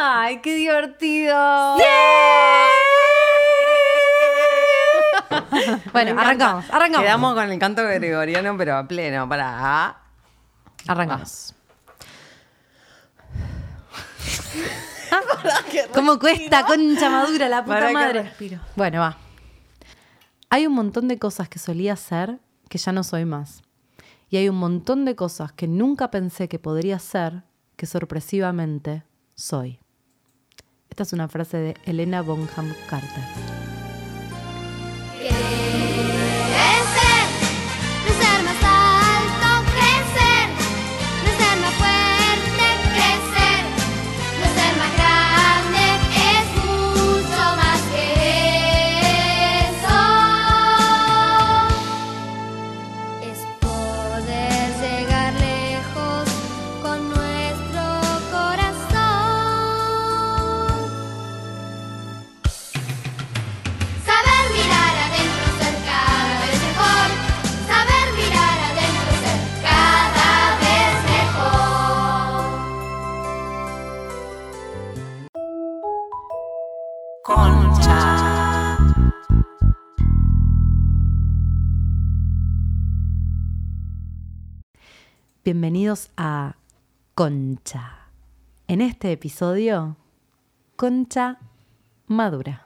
¡Ay, qué divertido! bueno, arrancamos, arrancamos. Quedamos con el canto gregoriano, pero a pleno, para. Arrancamos. ¿Cómo cuesta, concha madura, la puta madre? Bueno, va. Hay un montón de cosas que solía hacer que ya no soy más. Y hay un montón de cosas que nunca pensé que podría ser que sorpresivamente soy. Esta es una frase de Elena Bonham Carter. Bienvenidos a Concha. En este episodio, Concha Madura.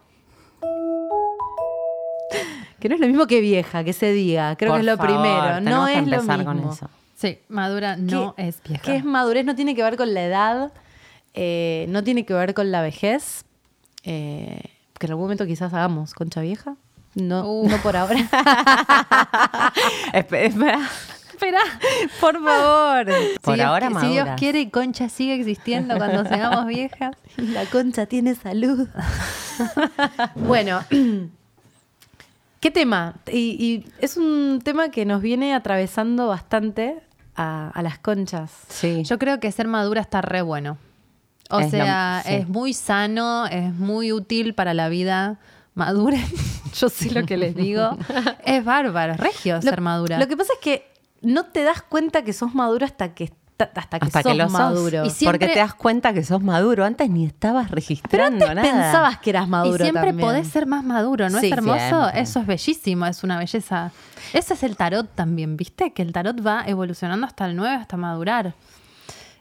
Que no es lo mismo que vieja, que se diga. Creo Por que es lo favor, primero. No tenemos que es lo mismo. con eso. Sí, madura no ¿Qué- es vieja. ¿Qué es madurez? No tiene que ver con la edad, eh, no tiene que ver con la vejez. eh, que en algún momento quizás hagamos concha vieja. No, Uh. no por ahora. Espe- Espera. Espera, por favor. Por Si Dios ahora qui- Si Dios quiere Concha sigue existiendo cuando seamos viejas. La concha tiene salud. bueno, ¿qué tema? Y, y es un tema que nos viene atravesando bastante a, a las conchas. Sí. Yo creo que ser madura está re bueno. O Es lo- sea, sí. es muy sano, es muy útil para la vida. Maduren, yo sé lo que les digo. es bárbaro, es regio Lo- ser madura. Lo que pasa es que no te das cuenta que sos maduro hasta que, hasta que Hasta sos que lo sos. maduro. Y siempre- Porque te das cuenta que sos maduro. Antes ni estabas Pero registrando antes nada. pensabas que eras maduro y siempre también. podés ser más maduro, ¿no Sí, es hermoso? siempre. Eso es bellísimo, es una belleza. Ese es el tarot también, ¿viste? Que el tarot va evolucionando hasta el 9, hasta madurar.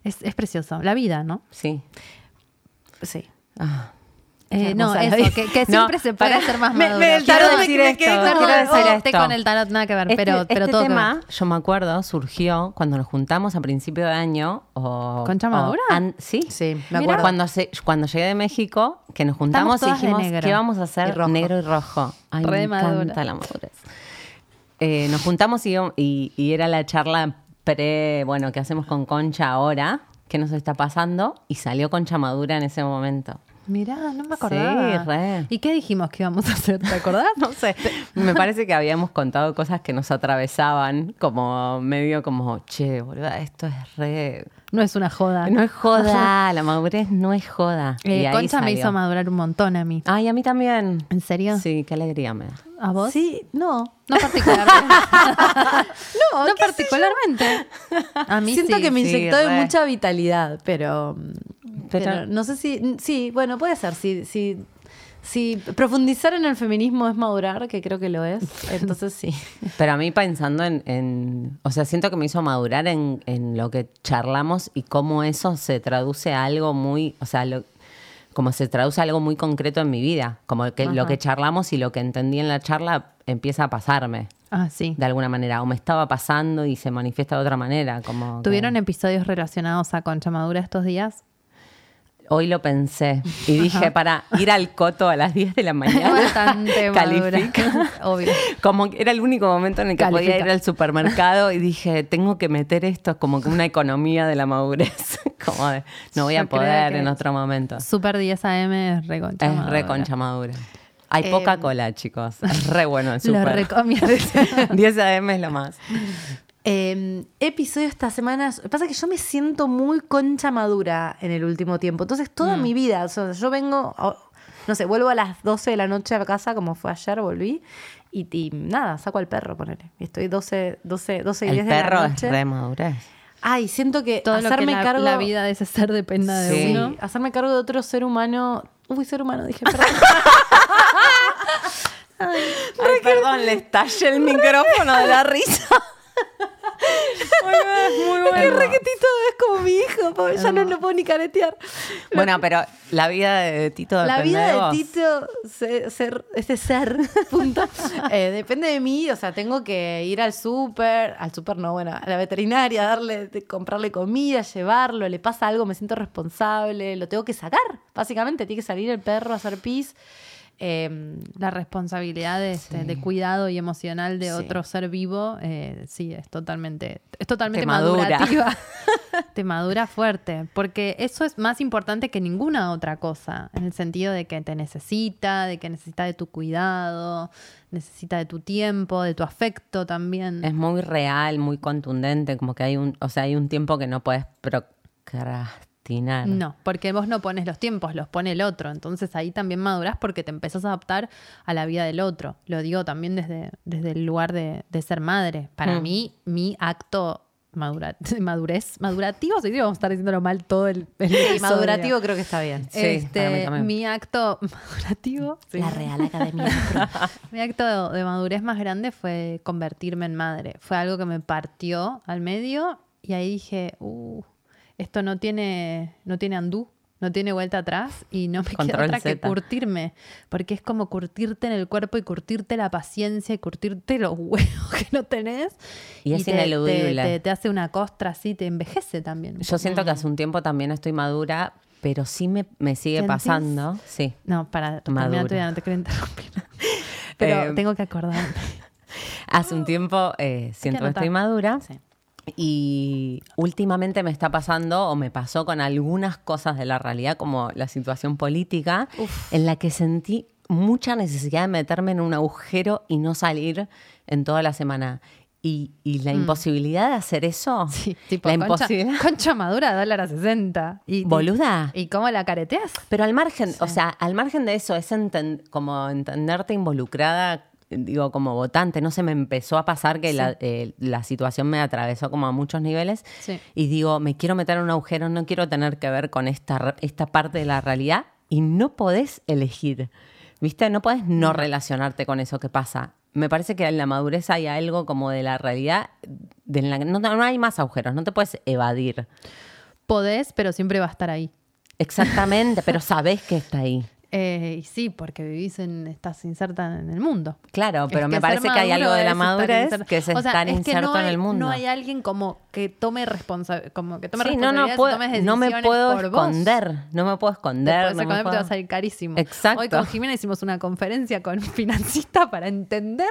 Es, es precioso. La vida, ¿no? Sí. Sí. Ah. Eh, no, eso, que, No, siempre se puede pará. ser más Me- maduro. me- el Quiero tarot me- decir me esto. quedé con- quiero decir oh, esto. con el tarot nada que ver, Este, pero, pero este todo tema, yo me acuerdo, surgió cuando nos juntamos a principio de año. O, ¿Concha o Madura? an- sí. Sí, me Mira. acuerdo. Cuando, se- cuando llegué de México, que nos juntamos y dijimos. ¿qué vamos a Y hacer? rojo. Negro y rojo. Ay, Re me madura. encanta la madurez. Eh, nos juntamos y, y- y era la charla pre, bueno, que hacemos con Concha ahora, qué nos está pasando, y salió Concha Madura en ese momento. Mirá, no me acordaba. Sí, re. ¿Y qué dijimos que íbamos a hacer? ¿Te acordás? No sé, me parece que habíamos contado cosas que nos atravesaban, como medio como, che, boluda, esto es re... No es una joda. No es joda, la madurez no es joda. Eh, Y ahí Concha me hizo madurar un montón a mí. Ay, a mí también. ¿En serio? Sí, qué alegría me da. ¿A vos? Sí, no. No particularmente. No, no particularmente. A mí Siento sí. que me sí, inyectó de mucha vitalidad, pero, pero no sé si, sí, bueno, puede ser, si, si, si profundizar en el feminismo es madurar, que creo que lo es, entonces sí. Pero a mí pensando en, en- o sea, siento que me hizo madurar en, en lo que charlamos y cómo eso se traduce a algo muy, o sea, lo- como se traduce a algo muy concreto en mi vida, como que lo que charlamos y lo que entendí en la charla empieza a pasarme. Ah, sí. de alguna manera, o me estaba pasando y se manifiesta de otra manera, como que- ¿Tuvieron episodios relacionados a Concha Madura estos días? Hoy lo pensé y dije, para ir al coto a las 10 de la mañana, Bastante califica. Obvio. Como que era el único momento en el que podía ir al supermercado y dije, tengo que meter esto como que una economía de la madurez. como de, no voy a Yo poder en otro momento. Super 10 AM es re Concha Es Madura. re concha madura. Hay Em, poca cola, chicos. Es re bueno el Lo super. recomiendo. 10 AM es lo más. Eh, episodio esta semana. Lo que pasa es que yo me siento muy concha madura en el último tiempo. Entonces, toda Mm. mi vida, o sea, yo vengo, no sé, vuelvo a las 12 de la noche a casa, como fue ayer, volví. Y, y nada, saco al perro, ponele. Y estoy 12, 12, 12 y El 10 de la perro es noche. re madurez. Ay, siento que Todo lo que hacerme la, cargo. la vida de ese ser dependa de Sí. uno. Hacerme cargo de otro ser humano. Uy, ser humano, dije, perdón. Ay, perdón, le estallé el micrófono de la risa. Muy bueno. re que es como mi hijo, pobre, ya no lo puedo ni caretear. Bueno, pero la vida de Tito La depende vida de, vos. Tito, se- ser, ese ser, punto, eh, depende de mí. O sea, tengo que ir al súper, al súper no, bueno, a la veterinaria, darle, comprarle comida, llevarlo, le pasa algo, me siento responsable, lo tengo que sacar. Básicamente, tiene que salir el perro a hacer pis. Eh, La responsabilidad de, este, Sí. de cuidado y emocional de Sí. otro ser vivo, eh, sí, es totalmente, es totalmente Te madura. madurativa. te madura fuerte, porque eso es más importante que ninguna otra cosa, en el sentido de que te necesita, de que necesita de tu cuidado, necesita de tu tiempo, de tu afecto también. Es muy real, muy contundente, como que hay un, o sea, hay un tiempo que no puedes procrastinar. No, porque vos no pones los tiempos, los pone el otro. Entonces ahí también madurás porque te empezás a adaptar a la vida del otro. Lo digo también desde, desde el lugar de, de ser madre. Para Mm. mí, mi acto madura, madurez, madurativo, sí, vamos a estar diciéndolo mal todo el, el madurativo creo que está bien. Sí, Este, mi acto madurativo, sí. La Real Academia. mi acto de madurez más grande fue convertirme en madre. Fue algo que me partió al medio y ahí dije, uh, esto no tiene, no tiene andú, no tiene vuelta atrás y no me queda otra que curtirme, porque es como curtirte en el cuerpo y curtirte la paciencia y curtirte los huevos que no tenés. Y es te, ineludible. Te, te- te hace una costra así, te envejece también. Yo siento que hace un tiempo también estoy madura, pero sí me, me sigue ¿Sentís? pasando. Sí. No, para terminar tu no te quiero interrumpir. Pero Eh, tengo que acordarme. Hace un tiempo eh, siento que estoy madura. Sí. Y últimamente me está pasando o me pasó con algunas cosas de la realidad, como la situación política, en la que sentí mucha necesidad de meterme en un agujero y no salir en toda la semana. Y, y la imposibilidad de hacer eso, Mm. Sí, tipo, la concha, imposibilidad. concha madura, dólar a 60. Y, Boluda. ¿Y cómo la careteas? Pero al margen, o sea, al margen de eso, es enten- como entenderte involucrada, digo, como votante. No se me empezó a pasar que la, eh, la situación me atravesó como a muchos niveles. Sí. Y digo, me quiero meter en un agujero, no quiero tener que ver con esta, esta parte de la realidad. Y no podés elegir. ¿Viste? No podés no relacionarte con eso que pasa. Me parece que en la madurez hay algo como de la realidad, de la no, no hay más agujeros, no te puedes evadir. Podés, pero siempre va a estar ahí. Exactamente, pero sabés que está ahí. Eh, y sí, porque vivís en, estás inserta en el mundo. Claro, Es pero me parece que hay algo de la madurez que es O sea, estar es que inserto no en el mundo. No hay alguien como que tome responsabilidad, como que tome Sí, no, no, y puedo- tomes no me puedo esconder, no me puedo esconder. no me te puedo- va a salir carísimo. Exacto. Hoy con Jimena hicimos una conferencia con financista para entender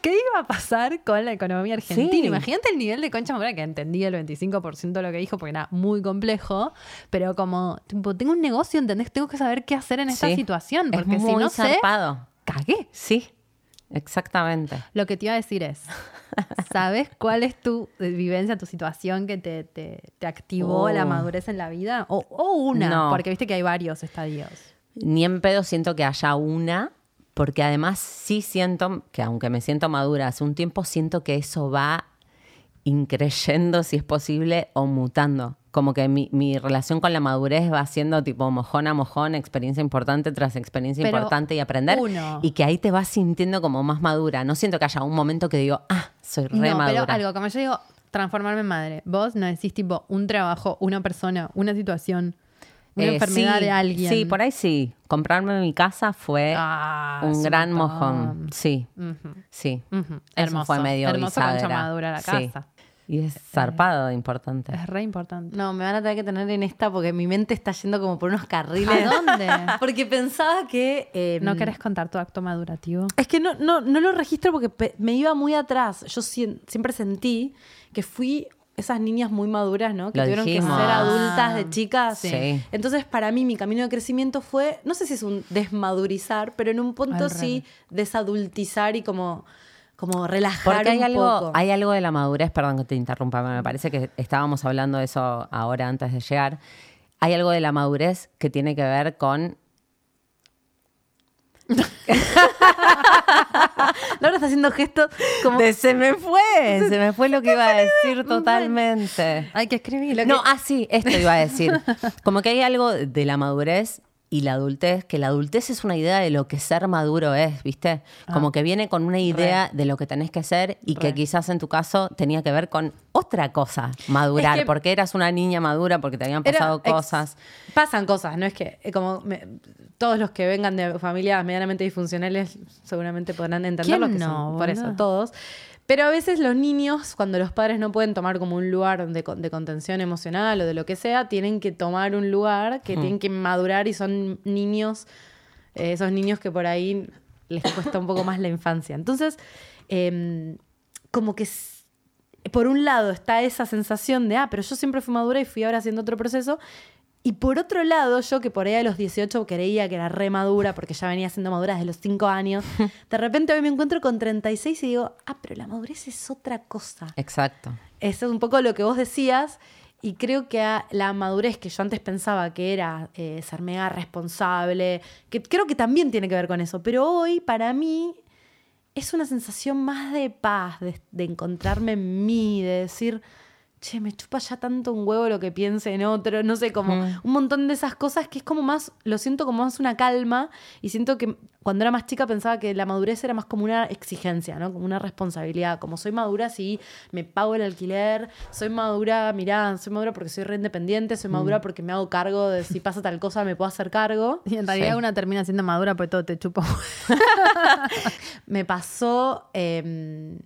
qué iba a pasar con la economía argentina. Sí. Imagínate el nivel de concha madura que entendí el 25% de lo que dijo porque era muy complejo, pero como tipo, tengo un negocio, ¿entendés? Tengo que saber qué hacer en esta Sí. Situación Es porque si muy no sé, zarpado. cagué. Sí, exactamente. Lo que te iba a decir es, ¿sabes cuál es tu vivencia, tu situación que te, te- te activó Oh. la madurez en la vida? O, o una, No. porque viste que hay varios estadios. Ni en pedo siento que haya una, porque además sí siento que aunque me siento madura hace un tiempo, siento que eso va increyendo, si es posible, o mutando. Como que mi, mi relación con la madurez va siendo tipo mojón a mojón, experiencia importante tras experiencia Pero importante y aprender. uno. Y que ahí te vas sintiendo como más madura. No siento que haya un momento que digo, ah, soy re no, madura. pero algo, como yo digo, transformarme en madre. Vos no decís tipo un trabajo, una persona, una situación, una Eh, enfermedad sí, de alguien. Sí, por ahí sí. Comprarme mi casa fue Ah, un gran montón. mojón. Sí, sí. Hermoso. fue medio Hermoso bisagra. madura la Sí. casa. Y es zarpado, importante. Es re importante. No, me van a tener que tener en esta porque mi mente está yendo como por unos carriles. ¿A dónde? Porque pensaba que... eh, ¿No querés contar tu acto madurativo? Es que no, no, no lo registro porque me iba muy atrás. Yo siempre sentí que fui esas niñas muy maduras, ¿no? Que Lo tuvieron dijimos. que ser Ah. adultas de chicas. Sí. Entonces, para mí, mi camino de crecimiento fue, no sé si es un desmadurizar, pero en un punto Al sí desadultizar y como, como relajar Porque hay un algo, poco. hay algo de la madurez, perdón que te interrumpa, me parece que estábamos hablando de eso ahora antes de llegar. Hay algo de la madurez que tiene que ver con Laura está haciendo gestos como... De- se me fue, se me fue lo que iba a decir totalmente. Hay que escribirlo. No, ah, sí, esto iba a decir. Como que hay algo de la madurez y la adultez, que la adultez es una idea de lo que ser maduro es, ¿viste? Como que viene con una idea de lo que tenés que ser y que quizás en tu caso tenía que ver con otra cosa, madurar, Es que- porque eras una niña madura, porque te habían Era pasado ex- cosas. Pasan cosas, no es que eh, como me- todos los que vengan de familias medianamente disfuncionales seguramente podrán entender lo ¿Quién que no, son. Por eso, todos. Pero a veces los niños, cuando los padres no pueden tomar como un lugar de, de contención emocional o de lo que sea, tienen que tomar un lugar que tienen que madurar y son niños, eh, esos niños que por ahí les cuesta un poco más la infancia. Entonces, em, como que por un lado está esa sensación de, ah, pero yo siempre fui madura y fui ahora haciendo otro proceso. Y por otro lado, yo que por ahí a los 18 creía que era re madura porque ya venía siendo madura desde los 5 años, de repente hoy me encuentro con 36 y digo, ah, pero la madurez es otra cosa. Exacto. Eso es un poco lo que vos decías. Y creo que a la madurez que yo antes pensaba que era eh, ser mega responsable, que creo que también tiene que ver con eso, pero hoy para mí es una sensación más de paz, de, de encontrarme en mí, de decir, che, me chupa ya tanto un huevo lo que piense en otro, no sé, como un montón de esas cosas que es como más, lo siento como más una calma y siento que cuando era más chica pensaba que la madurez era más como una exigencia, ¿no? Como una responsabilidad, como soy madura si me pago el alquiler, soy madura, mirá, soy madura porque soy re independiente, soy madura porque me hago cargo de si pasa tal cosa me puedo hacer cargo. Y en realidad Sí. una termina siendo madura porque todo te chupa. Me pasó, eh,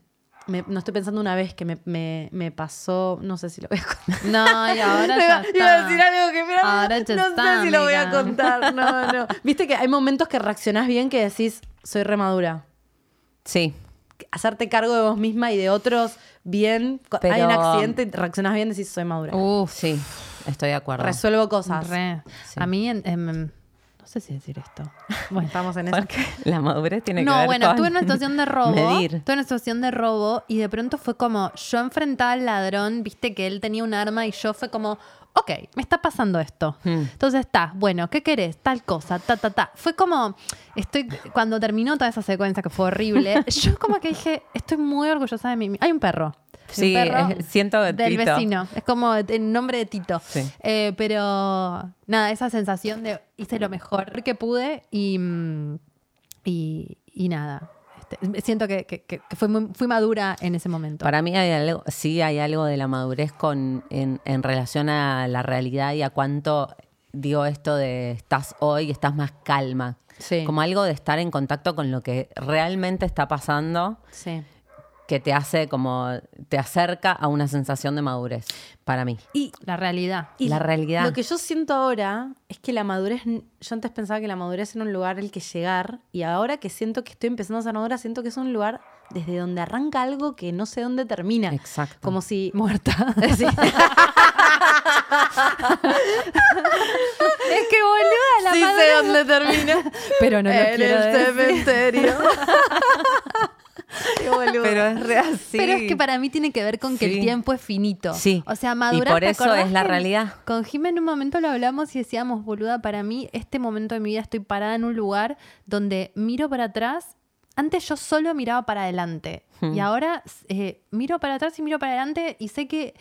me- no estoy pensando una vez que me, me- me pasó, no sé si lo voy a contar. No, y ahora ya está. Iba a decir algo que pero Ahora ya no está, sé si lo voy a contar. No, no. Viste que hay momentos que reaccionás bien que decís, soy remadura. Sí. Hacerte cargo de vos misma y de otros bien. Co- Hay Pero- un accidente reaccionás bien y decís, soy madura. Uf, Sí, estoy de acuerdo. Resuelvo cosas. re. Sí. A mí, en- no sé si decir esto. Bueno, Estamos en eso. Porque la madurez tiene que No, ver bueno, con estuve en una situación de robo. Medir. Estuve en una situación de robo y de pronto fue como, yo enfrentaba al ladrón, viste que él tenía un arma y yo fue como, ok, me está pasando esto. Hmm. Entonces está, bueno, ¿qué querés? Tal cosa, ta, ta, ta. Fue como, estoy, cuando terminó toda esa secuencia que fue horrible, yo como que dije, estoy muy orgullosa de mí. Hay un perro. Sí, perro es- siento del Tito. vecino. Es como el nombre de Tito. Sí. Eh, pero nada, esa sensación de hice lo mejor que pude y, mm, y, y nada. Este, siento que, que- que- que fui, muy- fui madura en ese momento. Para mí hay algo, sí hay algo de la madurez con, en, en relación a la realidad y a cuánto digo esto de estás hoy, estás más calma. Sí. Como algo de estar en contacto con lo que realmente está pasando Sí. Que te hace como, te acerca a una sensación de madurez, para mí. Y La realidad. Y La realidad. Lo que yo siento ahora es que la madurez, yo antes pensaba que la madurez era un lugar al que llegar y ahora que siento que estoy empezando a ser madura, siento que es un lugar desde donde arranca algo que no sé dónde termina. Exacto. Como si... Muerta. Sí. es que boluda, la Sí madurez- sé dónde termina. Pero no lo en quiero el decir. cementerio. Pero es real, sí. Pero es que para mí tiene que ver con que Sí. el tiempo es finito. Sí. O sea, Y madurar. por ¿te eso es la realidad. Con Jimé en un momento lo hablamos y decíamos, boluda, para mí este momento de mi vida estoy parada en un lugar donde miro para atrás. Antes yo solo miraba para adelante. Hmm. Y ahora eh, miro para atrás y miro para adelante y sé que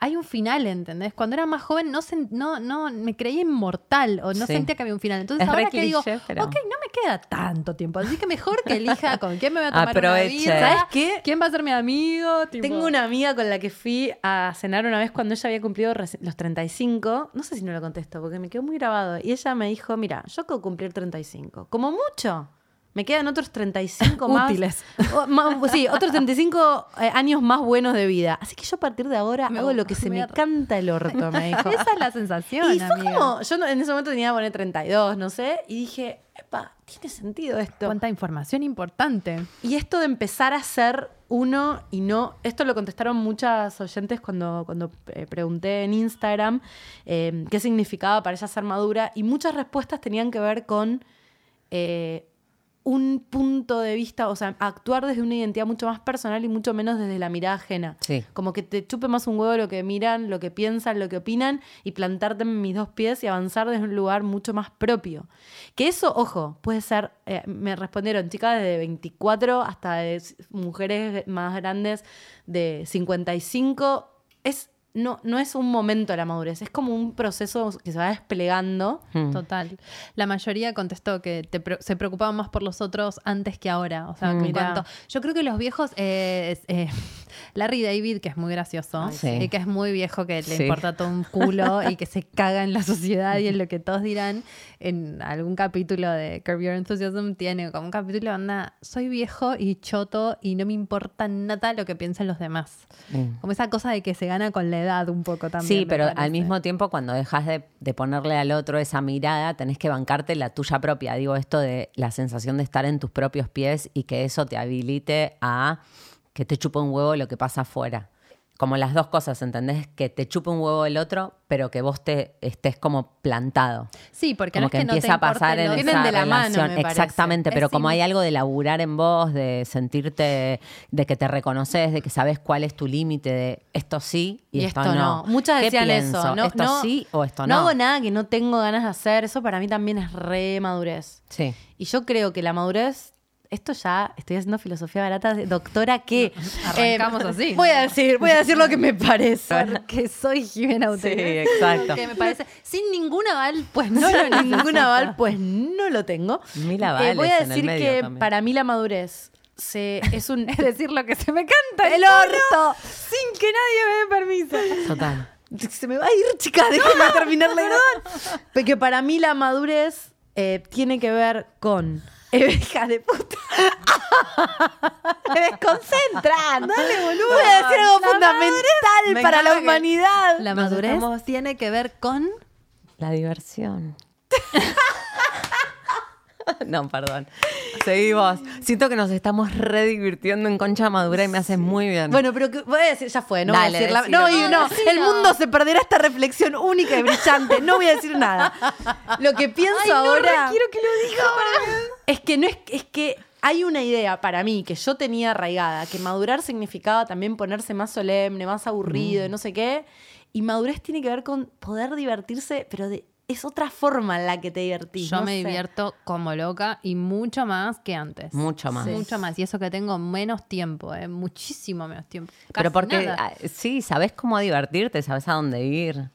hay un final, ¿entendés? Cuando era más joven no, no, no me creía inmortal o no Sí. sentía que había un final. Entonces Es ahora que digo, pero- ok, no me queda tanto tiempo. Así que mejor que elija con quién me voy a tomar Aproveche. una birra, ¿Sabes qué? ¿Quién va a ser mi amigo? Tipo- Tengo una amiga con la que fui a cenar una vez cuando ella había cumplido los 35. No sé si no lo contesto porque me quedó muy grabado. Y ella me dijo, mira, yo de cumplir 35. Como mucho. Me quedan otros 35 más. Útiles. O- ma- sí, otros 35 eh, años más buenos de vida. Así que yo a partir de ahora Me- hago lo que se me me- canta el orto, me dijo. Esa es la sensación, Y fue amiga. como, yo en ese momento tenía que poner 32, no sé, y dije, epa, tiene sentido esto. Cuánta información importante. Y esto de empezar a ser uno y no, esto lo contestaron muchas oyentes cuando, cuando eh, pregunté en Instagram eh, qué significaba para ella ser madura y muchas respuestas tenían que ver con eh, un punto de vista, o sea, actuar desde una identidad mucho más personal y mucho menos desde la mirada ajena. Sí. Como que te chupe más un huevo lo que miran, lo que piensan, lo que opinan y plantarte en mis dos pies y avanzar desde un lugar mucho más propio. Que eso, ojo, puede ser, eh, me respondieron chicas de 24 hasta de mujeres más grandes de 55. Es, no, no es un momento de la madurez, es como un proceso que se va desplegando. Mm. Total. La mayoría contestó que te pre- se preocupaban más por los otros antes que ahora. O sea, que Mirá. cuanto- yo creo que los viejos, eh, es, eh, Larry David, que es muy gracioso, Ay, sí. y que es muy viejo, que le Sí. importa todo un culo y que se caga en la sociedad y en lo que todos dirán, en algún capítulo de Curb Your Enthusiasm tiene como un capítulo anda, soy viejo y choto y no me importa nada lo que piensen los demás. Mm. Como esa cosa de que se gana con la edad un poco también. Sí, pero al mismo tiempo cuando dejas de, de ponerle al otro esa mirada, tenés que bancarte la tuya propia. Digo esto de la sensación de estar en tus propios pies y que eso te habilite a que te chupa un huevo lo que pasa afuera. Como las dos cosas, ¿entendés? Que te chupe un huevo el otro, pero que vos te estés como plantado. Sí, porque Como no es que, que, no te empieza a pasar en esa de la mano, relación. Exactamente, Es pero como hay algo de laburar en vos, de sentirte, de que te reconoces, de que sabes cuál es tu límite, de esto sí y, Y esto, esto no. Muchas ¿Qué decían pienso? eso. No, ¿Esto no- sí o esto no? No hago nada que no tengo ganas de hacer. Eso para mí también es re madurez. Sí. Y yo creo que la madurez, esto ya estoy haciendo filosofía barata, de doctora que Arrancamos así. Voy a decir, voy a decir lo que me parece. Porque soy Jimena. Sí, exacto. Que me parece, sin ningún aval, pues no No, ningún aval, pues no lo tengo. Mil Eh, avales voy a en el decir medio que también. para mí la madurez se, es un... Es decir lo que se me canta. ¡El orto! Sin que nadie me dé permiso. Total. Se me va a ir, chica, déjame terminar la. Porque para mí la madurez eh, tiene que ver con... Hija de puta. me desconcentran. Dale, boludo. Voy a decir algo La fundamental Me para la humanidad. La madurez estamos- tiene que ver con... La diversión. No, perdón. Seguimos. Siento que nos estamos redivirtiendo en concha madura y me hace muy bien. Bueno, pero que- voy a decir, ya fue, no Dale, voy a decir la-. No, y No, no, decilo. el mundo se perderá esta reflexión única y brillante. No voy a decir nada. Lo que pienso ahora. quiero que lo diga. Es que no es, es que hay una idea para mí que yo tenía arraigada, que madurar significaba también ponerse más solemne, más aburrido y no sé qué. Y madurez tiene que ver con poder divertirse, pero de, es otra forma en la que te divertís. Yo no me sé. divierto como loca y mucho más que antes. Mucho más. Mucho más. Y eso que tengo menos tiempo, eh, muchísimo menos tiempo. Pero porque nada. ah, sí, sabes cómo divertirte, sabes a dónde ir,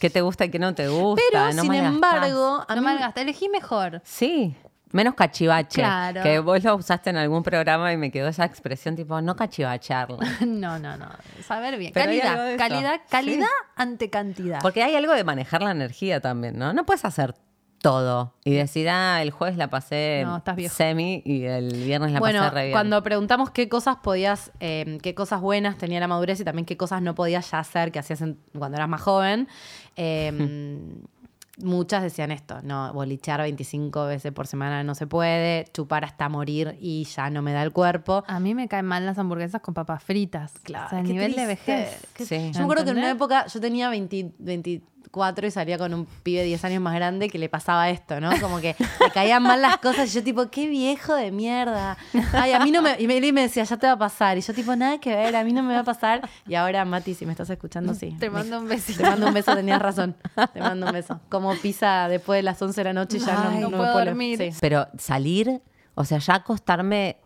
qué te gusta y qué no te gusta. Pero, no sin malgastás. embargo, a No mí- malgaste, elegí mejor. Sí, menos cachivache. Claro. Que vos lo usaste en algún programa y me quedó esa expresión tipo, no cachivacharla. No, no, no. Saber bien. Pero calidad, calidad, calidad ante cantidad. Porque hay algo de manejar la energía también, ¿no? No puedes hacer todo y decir, ah, el jueves la pasé No, semi y el viernes la bueno, pasé re bien. cuando preguntamos qué cosas podías, eh, qué cosas buenas tenía la madurez y también qué cosas no podías ya hacer que hacías en- cuando eras más joven, eh, muchas decían esto, no, bolichear 25 veces por semana no se puede, chupar hasta morir y ya no me da el cuerpo. A mí me caen mal las hamburguesas con papas fritas. Claro, o sea, el nivel de vejez. Sí. Yo me acuerdo que en una época yo tenía 20 24 y salía con un pibe 10 años más grande que le pasaba esto, ¿no? Como que le caían mal las cosas y yo tipo, qué viejo de mierda. Ay, a mí no me... Y me, y me decía, ya te va a pasar. Y yo tipo, nada que ver, a mí no me va a pasar. Y ahora, Mati, si me estás escuchando, sí. Te Me- mando un besito. Te mando un beso, tenías razón. Te mando un beso. Como pisa después de las 11 de la noche y ya Ay, no, no me puedo puedo dormir. Sí. Pero salir, o sea, ya acostarme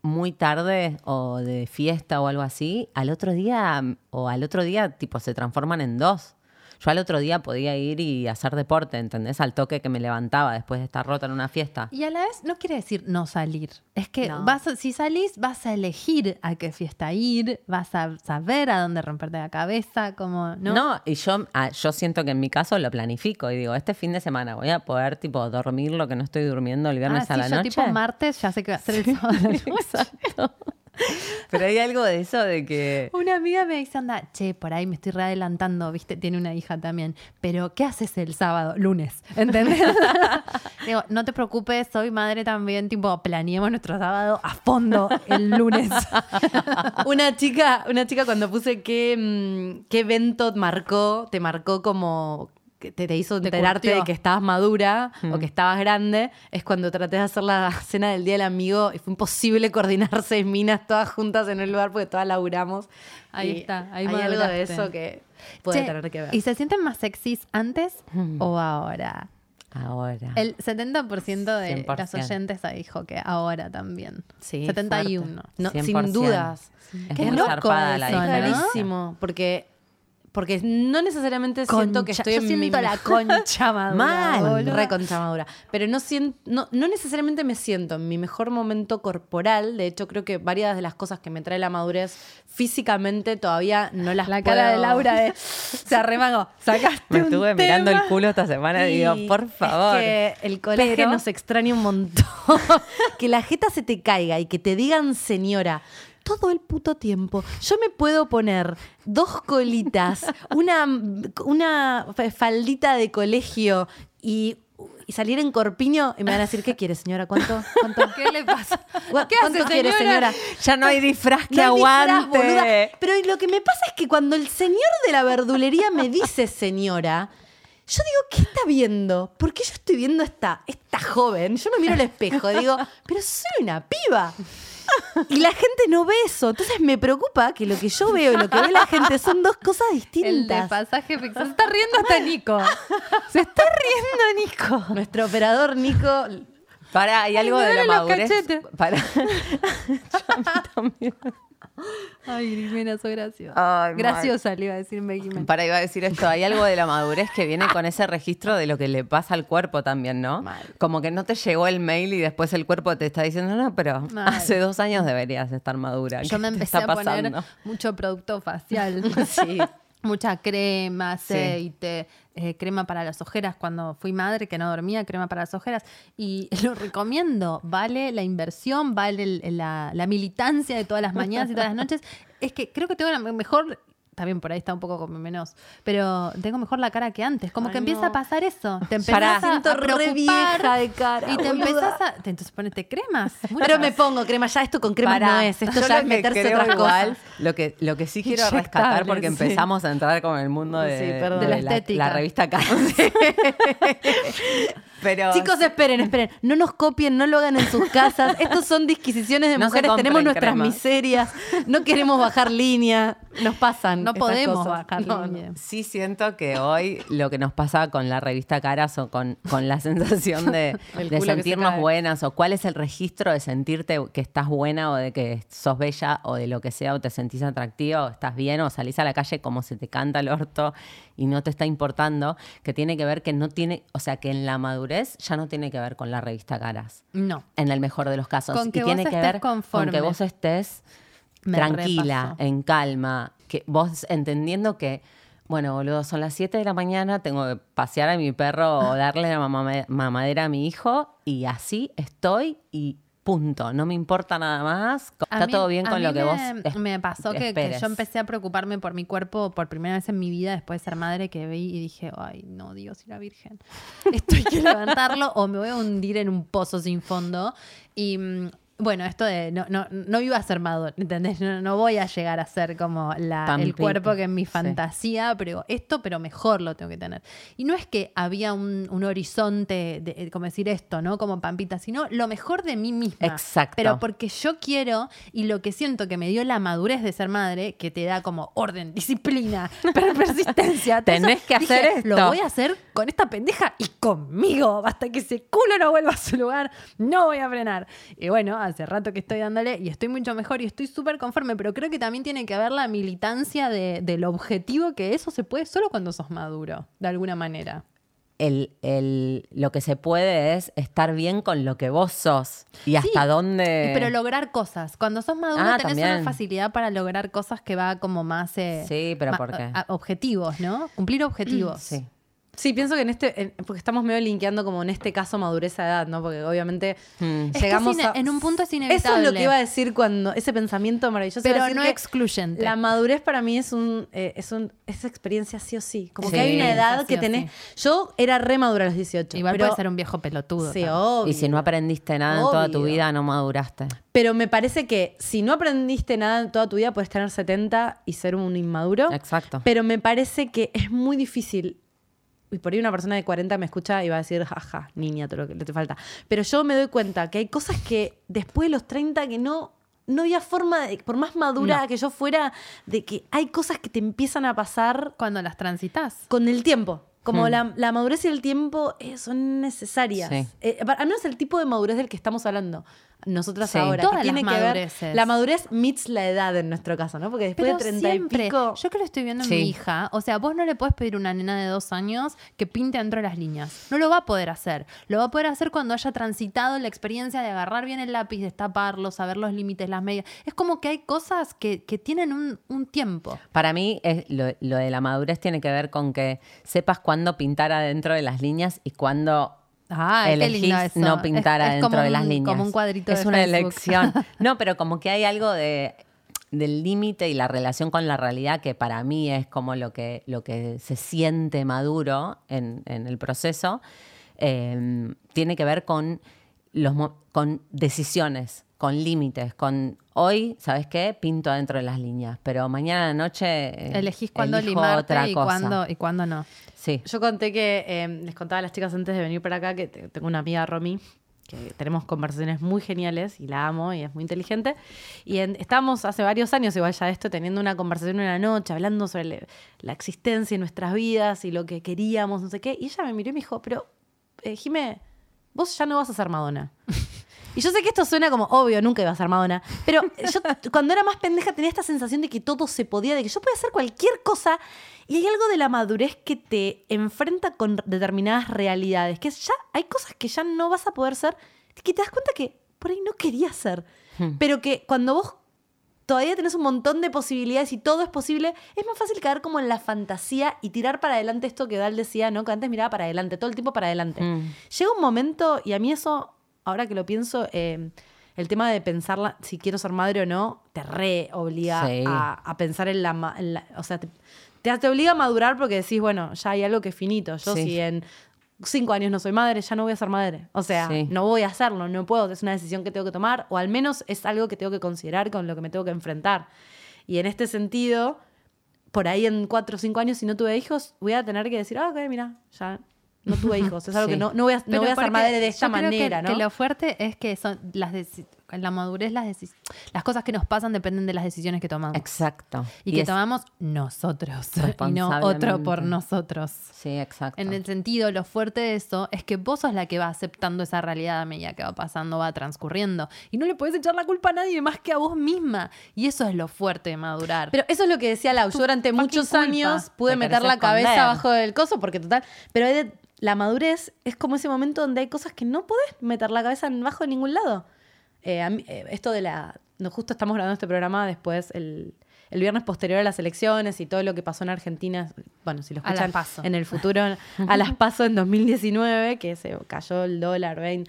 muy tarde o de fiesta o algo así, al otro día o al otro día tipo se transforman en dos. Yo al otro día podía ir y hacer deporte, ¿entendés? Al toque que me levantaba después de estar rota en una fiesta. Y a la vez no quiere decir no salir. Es que No. vas a- si salís, vas a elegir a qué fiesta ir, vas a saber a dónde romperte la cabeza, como, ¿no? ¿No? y yo, ah, yo siento que en mi caso lo planifico y digo, este fin de semana voy a poder tipo dormir lo que no estoy durmiendo el viernes Ah, a sí, la yo noche. tipo martes ya sé que va a ser el sábado. noche. Pero hay algo de eso de que Una amiga me dice, anda, che, por ahí me estoy readelantando, viste, tiene una hija también, pero ¿qué haces el sábado? Lunes, ¿entendés? Digo, no te preocupes, soy madre también, tipo, planeemos nuestro sábado a fondo el lunes. Una chica, una chica cuando puse qué, mm, qué evento marcó, te marcó como que te, te hizo Te enterarte curtió. de que estabas madura Mm. o que estabas grande, es cuando traté de hacer la cena del Día del Amigo y fue imposible coordinar seis minas todas juntas en un lugar porque todas laburamos. Ahí Y está, ahí hay algo de eso que puede Che, tener que ver. ¿Y se sienten más sexys antes o ahora? Ahora. El 70% de 100%. las oyentes dijo que ahora también. Sí, 71. No, 100%. sin dudas. Es Qué loco la eso, Es ¿no? rarísimo, porque, porque no necesariamente siento que estoy yo en siento mi la concha madura. Mal, boluda. re concha madura. Pero no, sien- no, no necesariamente me siento en mi mejor momento corporal. De hecho, creo que varias de las cosas que me trae la madurez físicamente todavía no las La cara de Laura de, se arremangó. Sacaste Me un estuve mirando el culo esta semana y Sí, digo, por favor. Es que el colágeno Pero- se extraña un montón. que la jeta se te caiga y que te digan señora. Todo el puto tiempo. Yo me puedo poner dos colitas, una, una faldita de colegio y, y salir en corpiño y me van a decir, ¿qué quiere, señora? ¿Cuánto? ¿Cuánto? ¿Qué le pasa? ¿Cu- ¿Qué ¿Cuánto hace, quiere, señora? señora? Ya no hay disfraz que No hay disfraz, aguante. boluda. Pero lo que me pasa es que cuando el señor de la verdulería me dice señora, yo digo, ¿qué está viendo? ¿Por qué yo estoy viendo esta, esta joven? Yo me miro al espejo y digo, pero soy una piba. Y la gente no ve eso. Entonces me preocupa que lo que yo veo y lo que ve la gente son dos cosas El de distintas. pasaje. Se está riendo hasta Nico. Se está riendo Nico. Nuestro operador Nico. Para, hay algo me de la madurez. Para. Yo a mí también. Ay, Grimena, sos graciosa. Graciosa, le iba a decir Mel. Para, iba a decir esto. Hay algo de la madurez que viene con ese registro de lo que le pasa al cuerpo también, ¿no? Mal. Como que no te llegó el mail y después el cuerpo te está diciendo, no, pero Mal. hace dos años deberías estar madura. Yo ¿Qué me empecé a poner mucho producto facial. Sí. Mucha crema, aceite, eh, crema para las ojeras. Cuando fui madre que no dormía, crema para las ojeras. Y lo recomiendo. Vale la inversión, vale la, la militancia de todas las mañanas y todas las noches. Es que creo que tengo la mejor... También por ahí está un poco como menos. Pero tengo mejor la cara que antes. Como Ay, que empieza a pasar eso. Te Pará. empezás a, Siento a re vieja de cara, Y te boluda. empezás a... te- Entonces ponete cremas. Pero me pongo crema, ya esto con crema Pará, no es. Esto yo ya es meterse creo otras igual, cosas. Lo que, lo que sí quiero rescatar, porque sí. empezamos a entrar como en el mundo de, Sí, perdón. De la la, estética. la revista Cara. Pero Chicos, esperen, esperen. No nos copien, no lo hagan en sus casas. Estos son disquisiciones de No mujeres. Tenemos nuestras crema. miserias. No queremos bajar línea. Nos pasan. No podemos cosas. bajar No, no. línea. sí siento que hoy lo que nos pasa con la revista Caras o con, con la sensación de, se sentirnos buenas o cuál es el registro de sentirte que estás buena o de que sos bella o de lo que sea o te sentís atractiva o estás bien o salís a la calle como se te canta el orto y no te está importando, que tiene que ver que no tiene, o sea, que en la madurez ya no tiene que ver con la revista Caras. No. En el mejor de los casos. Con que y vos tiene que estés ver conforme. con que vos estés Me tranquila, repasó. en calma, que vos entendiendo que, bueno, boludo, son las 7 de la mañana, tengo que pasear a mi perro o darle la mamadera a mi hijo y así estoy y punto. No me importa nada más. Está mí- todo bien con lo que vos es- Me pasó que, yo empecé a preocuparme por mi cuerpo por primera vez en mi vida después de ser madre que vi y dije, ay, no, Dios y la Virgen. Esto hay que levantarlo o me voy a hundir en un pozo sin fondo. Y mm, bueno, esto de no, no, no iba a ser madre, ¿entendés? No, no voy a llegar a ser como la, el cuerpo que en mi sí. fantasía, pero esto, pero mejor lo tengo que tener. Y no es que había un, un horizonte, de, eh, como decir esto, ¿no? Como Pampita, sino lo mejor de mí misma. Exacto. Pero porque yo quiero y lo que siento que me dio la madurez de ser madre, que te da como orden, disciplina, per- persistencia. Tenés eso, que hacer dije, esto. Lo voy a hacer con esta pendeja y conmigo. Hasta que ese culo no vuelva a su lugar, no voy a frenar. Y bueno, hace rato que estoy dándole y estoy mucho mejor y estoy súper conforme, pero creo que también tiene que haber la militancia de- del objetivo, que eso se puede solo cuando sos maduro, de alguna manera. el, el- lo que se puede es estar bien con lo que vos sos y hasta Sí, dónde... Pero lograr cosas. Cuando sos maduro Ah, tenés también. una facilidad para lograr cosas que va como más... eh, Sí, pero ¿por qué? a- objetivos, ¿no? Cumplir objetivos. Sí. Sí, pienso que en este, en- porque estamos medio linkeando como en este caso madurez a edad, ¿no? Porque obviamente Mm. Es que llegamos es a... en un punto es Eso es inevitable. lo que iba a decir cuando, ese pensamiento maravilloso. Pero decir no que excluyente. La madurez para mí es un, eh, es un, es experiencia sí o sí. Como Sí. que hay una edad Sí que tenés. Yo era re madura a los 18. Igual pero, puede ser un viejo pelotudo. Sí, obvio. Y si no aprendiste nada en toda tu vida, no maduraste. Pero me parece que si no aprendiste nada en toda tu vida, puedes tener 70 y ser un inmaduro. Exacto. Pero me parece que es muy difícil y por ahí una persona de 40 me escucha y va a decir, jaja, niña, todo lo que te falta. Pero yo me doy cuenta que hay cosas que después de los 30 que no, no había forma, de, por más madura que yo fuera, de que hay cosas que te empiezan a pasar Cuando las transitas. con el tiempo. Como Hmm. la, la madurez y el tiempo eh, son necesarias. Sí. Eh, al menos el tipo de madurez del que estamos hablando nosotras Sí. ahora. Todas que tiene las que ver. madureces. La madurez meets la edad en nuestro caso, ¿no? Porque después Pero de 30 siempre, y pico. yo que lo estoy viendo en Sí. mi hija, o sea, vos no le podés pedir a una nena de dos años que pinte dentro de las líneas. No lo va a poder hacer. Lo va a poder hacer cuando haya transitado la experiencia de agarrar bien el lápiz, destaparlo, saber los límites, las medias. Es como que hay cosas que, que tienen un, un tiempo. Para mí, es, lo, lo de la madurez tiene que ver con que sepas cuándo pintar adentro de las líneas y cuándo Qué elegís eso. no pintar Es- es adentro como de las un- líneas. como un cuadrito Es de una Facebook. elección. No, pero como que hay algo de del límite y la relación con la realidad que para mí es como lo que, lo que se siente maduro en, en el proceso, eh, tiene que ver con, los, con decisiones, con límites, con hoy, ¿sabes qué? Pinto adentro de las líneas, pero mañana a la noche eh, Elegís cuándo limarte otra y cuándo, y cuándo no. Sí. Yo conté que eh, les contaba a las chicas antes de venir para acá que te- tengo una amiga Romy que tenemos conversaciones muy geniales y la amo y es muy inteligente. Y en- estábamos hace varios años, igual ya esto, teniendo una conversación una noche, hablando sobre la existencia y nuestras vidas y lo que queríamos, no sé qué. Y ella me miró y me dijo, pero, eh, vos ya no vas a ser Madonna. Y yo sé que esto suena como obvio, nunca iba a ser Madonna, pero yo cuando era más pendeja tenía esta sensación de que todo se podía, de que yo podía hacer cualquier cosa y hay algo de la madurez que te enfrenta con determinadas realidades, que ya hay cosas que ya no vas a poder ser, que te das cuenta que por ahí no querías ser, pero que cuando vos todavía tenés un montón de posibilidades y todo es posible, es más fácil caer como en la fantasía y tirar para adelante esto que Dal decía, ¿no? Que antes miraba para adelante, todo el tiempo para adelante. Mm. Llega un momento, y a mí eso, ahora que lo pienso, eh, el tema de pensar si quiero ser madre o no, te re obliga Sí. a, a pensar en la, ma- en la- O sea, te, te, te obliga a madurar porque decís, bueno, ya hay algo que es finito. Yo Sí. si en cinco años no soy madre, ya no voy a ser madre. O sea, Sí. no voy a hacerlo, no puedo. Es una decisión que tengo que tomar, o al menos es algo que tengo que considerar con lo que me tengo que enfrentar. Y en este sentido, por ahí en cuatro o cinco años, si no tuve hijos, voy a tener que decir, ah, ok, mira, ya no tuve hijos. Es algo Sí. que no, no voy a, no voy a ser madre de esta yo creo que- manera, ¿no? Que lo fuerte es que son las en la madurez las las cosas que nos pasan dependen de las decisiones que tomamos. Exacto. Y, que tomamos nosotros y no otro por nosotros. Sí, exacto. En el sentido, lo fuerte de eso es que vos sos la que va aceptando esa realidad a medida que va pasando, va transcurriendo. Y no le puedes echar la culpa a nadie más que a vos misma. Y eso es lo fuerte de madurar. Pero eso es lo que decía Lau. Yo durante muchos culpa. años pude Te meter la cabeza abajo del coso, porque total. Pero hay de- la madurez es como ese momento donde hay cosas que no podés meter la cabeza abajo de ningún lado. Eh, mí- eh, esto de la. No, justo estamos grabando este programa después, el, el viernes posterior a las elecciones y todo lo que pasó en Argentina. Bueno, si lo A las escuchan en el futuro, a las paso en 2019, que se cayó el dólar, ven.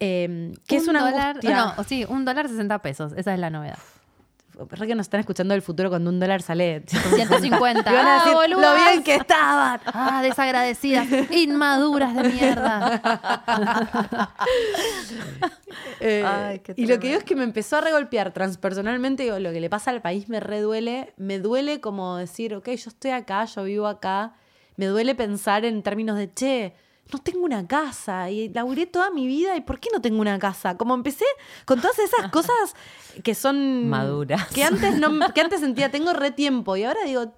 Eh, que es Un una dólar, angustia. no, sí, un dólar 60 pesos. Esa es la novedad. Re que nos están escuchando del futuro cuando un dólar sale 150. Y van a ¡Ah, boludas! lo bien que estaban. Ah, desagradecidas, inmaduras de mierda. Eh, Ay, qué y lo que digo es que me empezó a regolpear transpersonalmente. Digo, lo que le pasa al país me reduele. Me duele como decir, ok, yo estoy acá, yo vivo acá. Me duele pensar en términos de, che, no tengo una casa y laburé toda mi vida y ¿por qué no tengo una casa? Como empecé con todas esas cosas que son... Maduras. Que antes, no, que antes sentía, tengo re tiempo y ahora digo...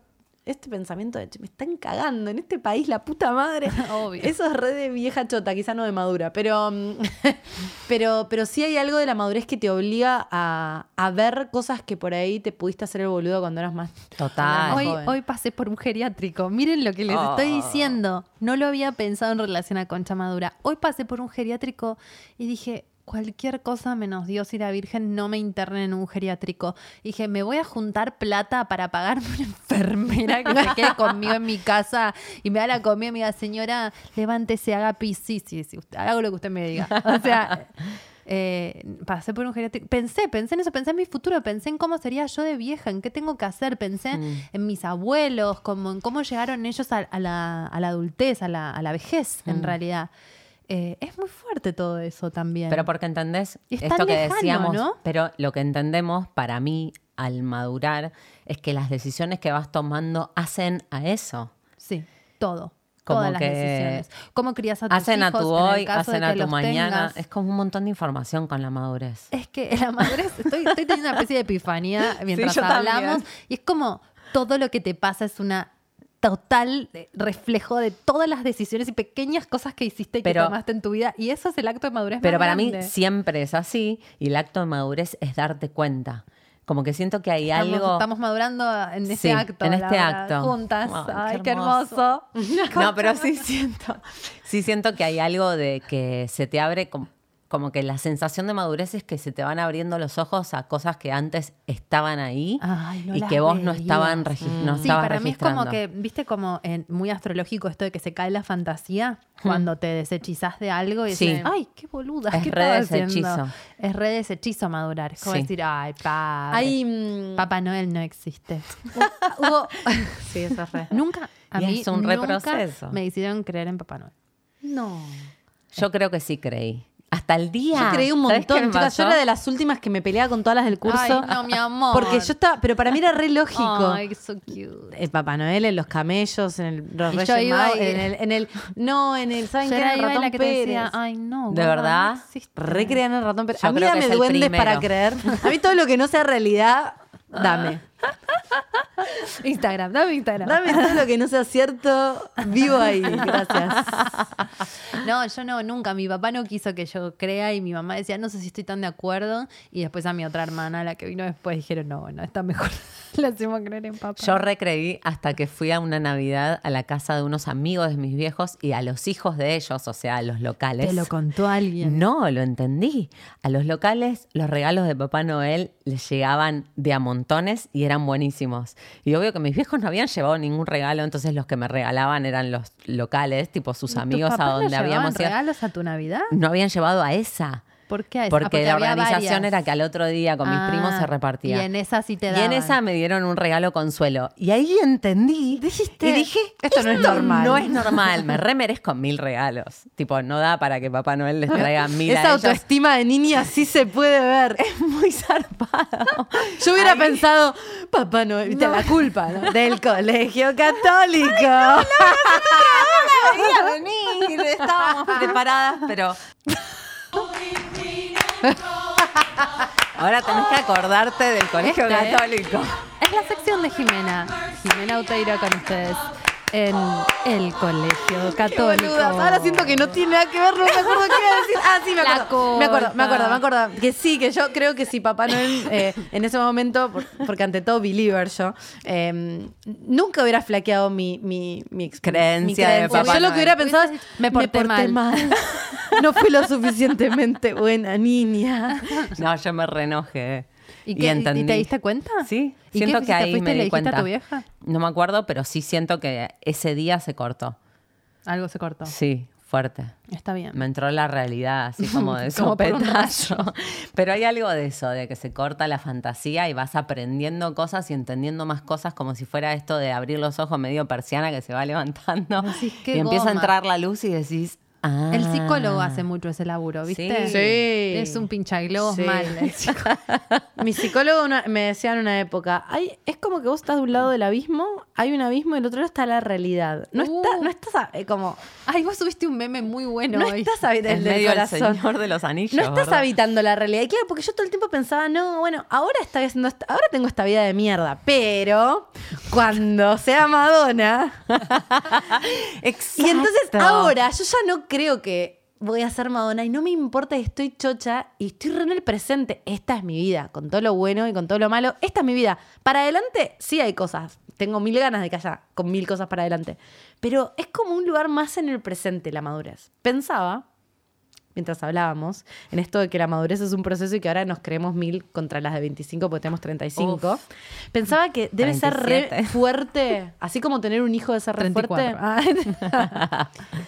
Este pensamiento de, me están cagando en este país, la puta madre. Obvio. Eso es re de vieja chota, quizá no de madura, pero, mm, pero, pero sí hay algo de la madurez que te obliga a, a ver cosas que por ahí te pudiste hacer el boludo cuando eras más, Total. Hoy, joven. hoy pasé por un geriátrico. Miren lo que les estoy diciendo. No lo había pensado en relación a Concha Madura. Hoy pasé por un geriátrico y dije, cualquier cosa menos Dios y la Virgen no me internen en un geriátrico. dije, me voy a juntar plata para pagarme una enfermera que se quede conmigo en mi casa y me da la comida y me diga, señora, levántese, haga pis. Sí, sí, sí, usted- hago lo que usted me diga. O sea... eh, pasé por un geriátrico. Pensé, pensé en eso, pensé en mi futuro, pensé en cómo sería yo de vieja, en qué tengo que hacer, pensé Mm. en mis abuelos, como en cómo llegaron ellos a, a la, a la adultez, a la, a la vejez, en realidad. Eh, es muy fuerte todo eso también. Pero porque entendés es esto que lejano, decíamos, ¿no? pero lo que entendemos para mí al madurar es que las decisiones que vas tomando hacen a eso. Sí, todo. Como Todas las decisiones. ¿Cómo crías a tus hacen a tu hoy, hacen a tu mañana. tengas? Es como un montón de información con la madurez. Es que la madurez, estoy, estoy teniendo una especie de epifanía mientras también. hablamos. Y es como todo lo que te pasa es una total eh, reflejo de todas las decisiones y pequeñas cosas que hiciste y Pero- que tomaste en tu vida. Y eso es el acto de madurez Pero más para mí siempre es así y el acto de madurez es darte cuenta. Como que siento que hay Estamos, algo... estamos madurando en ese Sí, acto. en este verdad, acto. Juntas. Ay, Ay, qué qué hermoso. No, pero sí siento, sí siento que hay algo de que se te abre como, como que la sensación de madurez es que se te van abriendo los ojos a cosas que antes estaban ahí Ay, no y que vos no estaban regi- no Sí, para mí es como registrando. que, viste, como en- muy astrológico esto de que se cae la fantasía cuando te desechizás de algo y Hmm. Sí. decís, ay, qué boluda, Es ¿qué re haciendo? Es re desechizo madurar. Es como Sí. decir, ay, Hay. mm, Papá Noel no existe. hubo- sí, eso es re. nunca, a Y mí es un nunca reproceso. me hicieron creer en Papá Noel. No. Yo creo que sí creí. Hasta el día. Yo creí un ¿sabés qué montón, chicas. Yo era de las últimas que me peleaba con todas las del curso. Ay, no, mi amor. Porque yo estaba. Pero para mí era re lógico. Ay, so cute. El Papá Noel en los camellos, en el, los Reyes Magos, y- en el, en el. No, en el. ¿Saben qué? era el ratón Pérez. decía, ay, no. ¿De verdad? no. Recrean el ratón Pérez. Yo a mí dame duendes primero. para creer. A mí todo lo que no sea realidad, dame. Instagram, dame Instagram. Dame todo lo que no sea cierto, vivo ahí. Gracias. No, yo no, nunca. Mi papá no quiso que yo crea y mi mamá decía, no sé si estoy tan de acuerdo. Y después a mi otra hermana, la que vino después, dijeron, no, bueno, está mejor. Le hacemos creer en papá. Yo recreí hasta que fui a una Navidad a la casa de unos amigos de mis viejos y a los hijos de ellos, o sea, a los locales. Te lo contó alguien. No, lo entendí. A los locales los regalos de Papá Noel les llegaban de a montones y eran buenísimos. Y obvio que mis viejos no habían llevado ningún regalo, entonces los que me regalaban eran los locales, tipo sus ¿Tus amigos a no donde llevaban habíamos ido. regalos a tu Navidad? No habían llevado a esa. ¿Por qué esa? Ah, Porque, la organización varias. era que al otro día con mis Ah, primos se repartía. Y en esa sí te Y daban. en esa me dieron un regalo consuelo. Y ahí entendí. Dijiste, y dije, esto no es normal". No es normal. Me remerezco mil regalos. Tipo, no da para que Papá Noel les traiga mil Esa a autoestima de niña sí se puede ver. Es muy zarpado. Yo hubiera pensado, Papá Noel, viste, la culpa, ¿no? Del colegio católico. veía venir. Estábamos preparadas, pero... Ahora tenés que acordarte del colegio Este, católico. Es la sección de Jimena. Jimena Uteiro con ustedes en el colegio católico. Ahora siento que no tiene nada que ver, no me acuerdo qué iba a decir. Ah, sí, me acuerdo. Me acuerdo, me acuerdo, me acuerdo. Que sí, que yo creo que si Papá Noel eh, en ese momento, por- porque ante todo believer yo, eh, nunca hubiera flaqueado mi, mi, mi Creencia mi de Papá Yo lo que hubiera pensado es, me porté mal. no fui lo suficientemente buena niña. No, yo me reenojé. ¿Y, qué- y entendí. te diste cuenta? Sí, ¿Y siento qué que ahí ¿Fuiste me di cuenta. a tu vieja? No me acuerdo, pero sí siento que ese día se cortó. Algo se cortó. Sí, fuerte. Está bien. Me entró la realidad, así como de sopetazo. Pero hay algo de eso, de que se corta la fantasía y vas aprendiendo cosas y entendiendo más cosas, como si fuera esto de abrir los ojos medio persiana que se va levantando. Decís, "Qué y empieza a goma". entrar la luz y decís, ah. El psicólogo hace mucho ese laburo, ¿viste? Sí. Sí. Es un pinchaglobos Sí. mal. el psicólogo. Mi psicólogo una- me decía en una época, hay, es como que vos estás de un lado del abismo, hay un abismo y del otro lado está la realidad. No, Uh. está, no estás eh, como... Ay, vos subiste un meme muy bueno No hoy. estás habitando Es el el corazón. señor de los anillos. No estás ¿verdad? habitando la realidad. Y claro, porque yo todo el tiempo pensaba, no, bueno, ahora estoy haciendo esta- ahora tengo esta vida de mierda, pero cuando sea Madonna. Exacto. Y entonces ahora yo ya no creo que voy a ser Madonna y no me importa estoy chocha y estoy re en el presente. Esta es mi vida, con todo lo bueno y con todo lo malo. Esta es mi vida. Para adelante sí hay cosas. Tengo mil ganas de que haya con mil cosas para adelante. Pero es como un lugar más en el presente la madurez. Pensaba, mientras hablábamos, en esto de que la madurez es un proceso y que ahora nos creemos mil contra las de 25 porque tenemos 35. Uf. Pensaba que debe ser re 37. fuerte, así como tener un hijo de ser re 34. fuerte.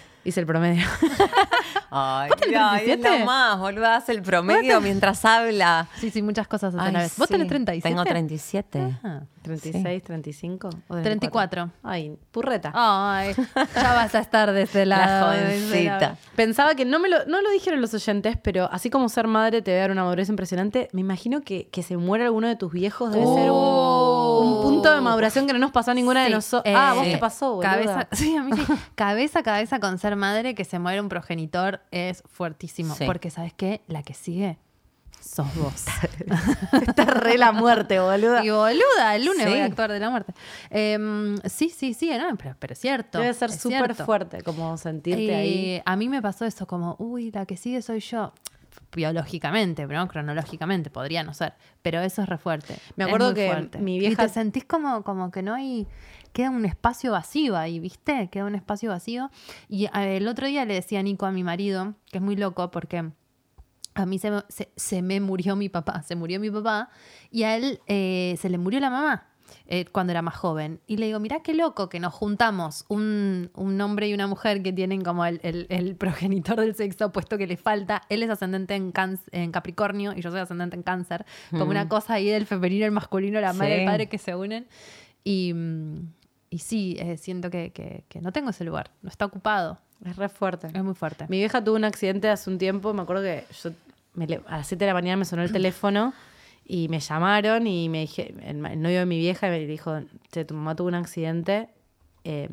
Ah. Hice el promedio. Ay, tenés ay, es 37? lo más, boluda, hace el promedio mientras habla. Sí, sí, muchas cosas a Ay, la vez. ¿Vos sí. tenés 37? Tengo 37. Ah. 36, 35 o 34. Ay, purreta. Ay, ya vas a estar de ese La lado. de ese jovencita. Pensaba que no me lo, no lo dijeron los oyentes, pero así como ser madre te va a dar una madurez impresionante, me imagino que, que se muera alguno de tus viejos debe ser un, un punto de maduración que no nos pasó a ninguna de Sí, nosotros. ah, vos eh, te pasó, boluda. Cabeza, sí, a mí sí. cabeza a cabeza con ser madre que se muere un progenitor es fuertísimo. Sí. Porque, ¿sabes qué? La que sigue sos vos. Está re la muerte, boluda. y boluda, el lunes Sí. voy a actuar de la muerte. Em, sí, sí, sí, no, pero, pero es cierto. Debe ser súper fuerte como sentirte Eh, ahí. A mí me pasó eso, como, uy, la que sigue soy yo. Biológicamente, pero no cronológicamente, podría no ser. Pero eso es re fuerte. Me acuerdo que fuerte. mi Y vieja- te sentís como, como que no hay. Queda un espacio vacío ahí, ¿viste? Queda un espacio vacío. Y eh, el otro día le decía a Nico, a mi marido, que es muy loco porque. A mí se me, se- se me murió mi papá, se murió mi papá y a él eh, se le murió la mamá eh, cuando era más joven. Y le digo, mirá qué loco que nos juntamos un, un hombre y una mujer que tienen como el, el- el progenitor del sexo opuesto que le falta. Él es ascendente en, cáncer- en Capricornio y yo soy ascendente en Cáncer. Como una cosa ahí del femenino el masculino, la madre y el padre que se unen. Y, mm, y sí, eh, siento que, que- que no tengo ese lugar, no está ocupado. Es re fuerte. Es muy fuerte. Mi vieja tuvo un accidente hace un tiempo, me acuerdo que yo me a las 7 de la mañana me sonó el teléfono y me llamaron y me dije, el, el novio de mi vieja me dijo, che, tu mamá tuvo un accidente, eh,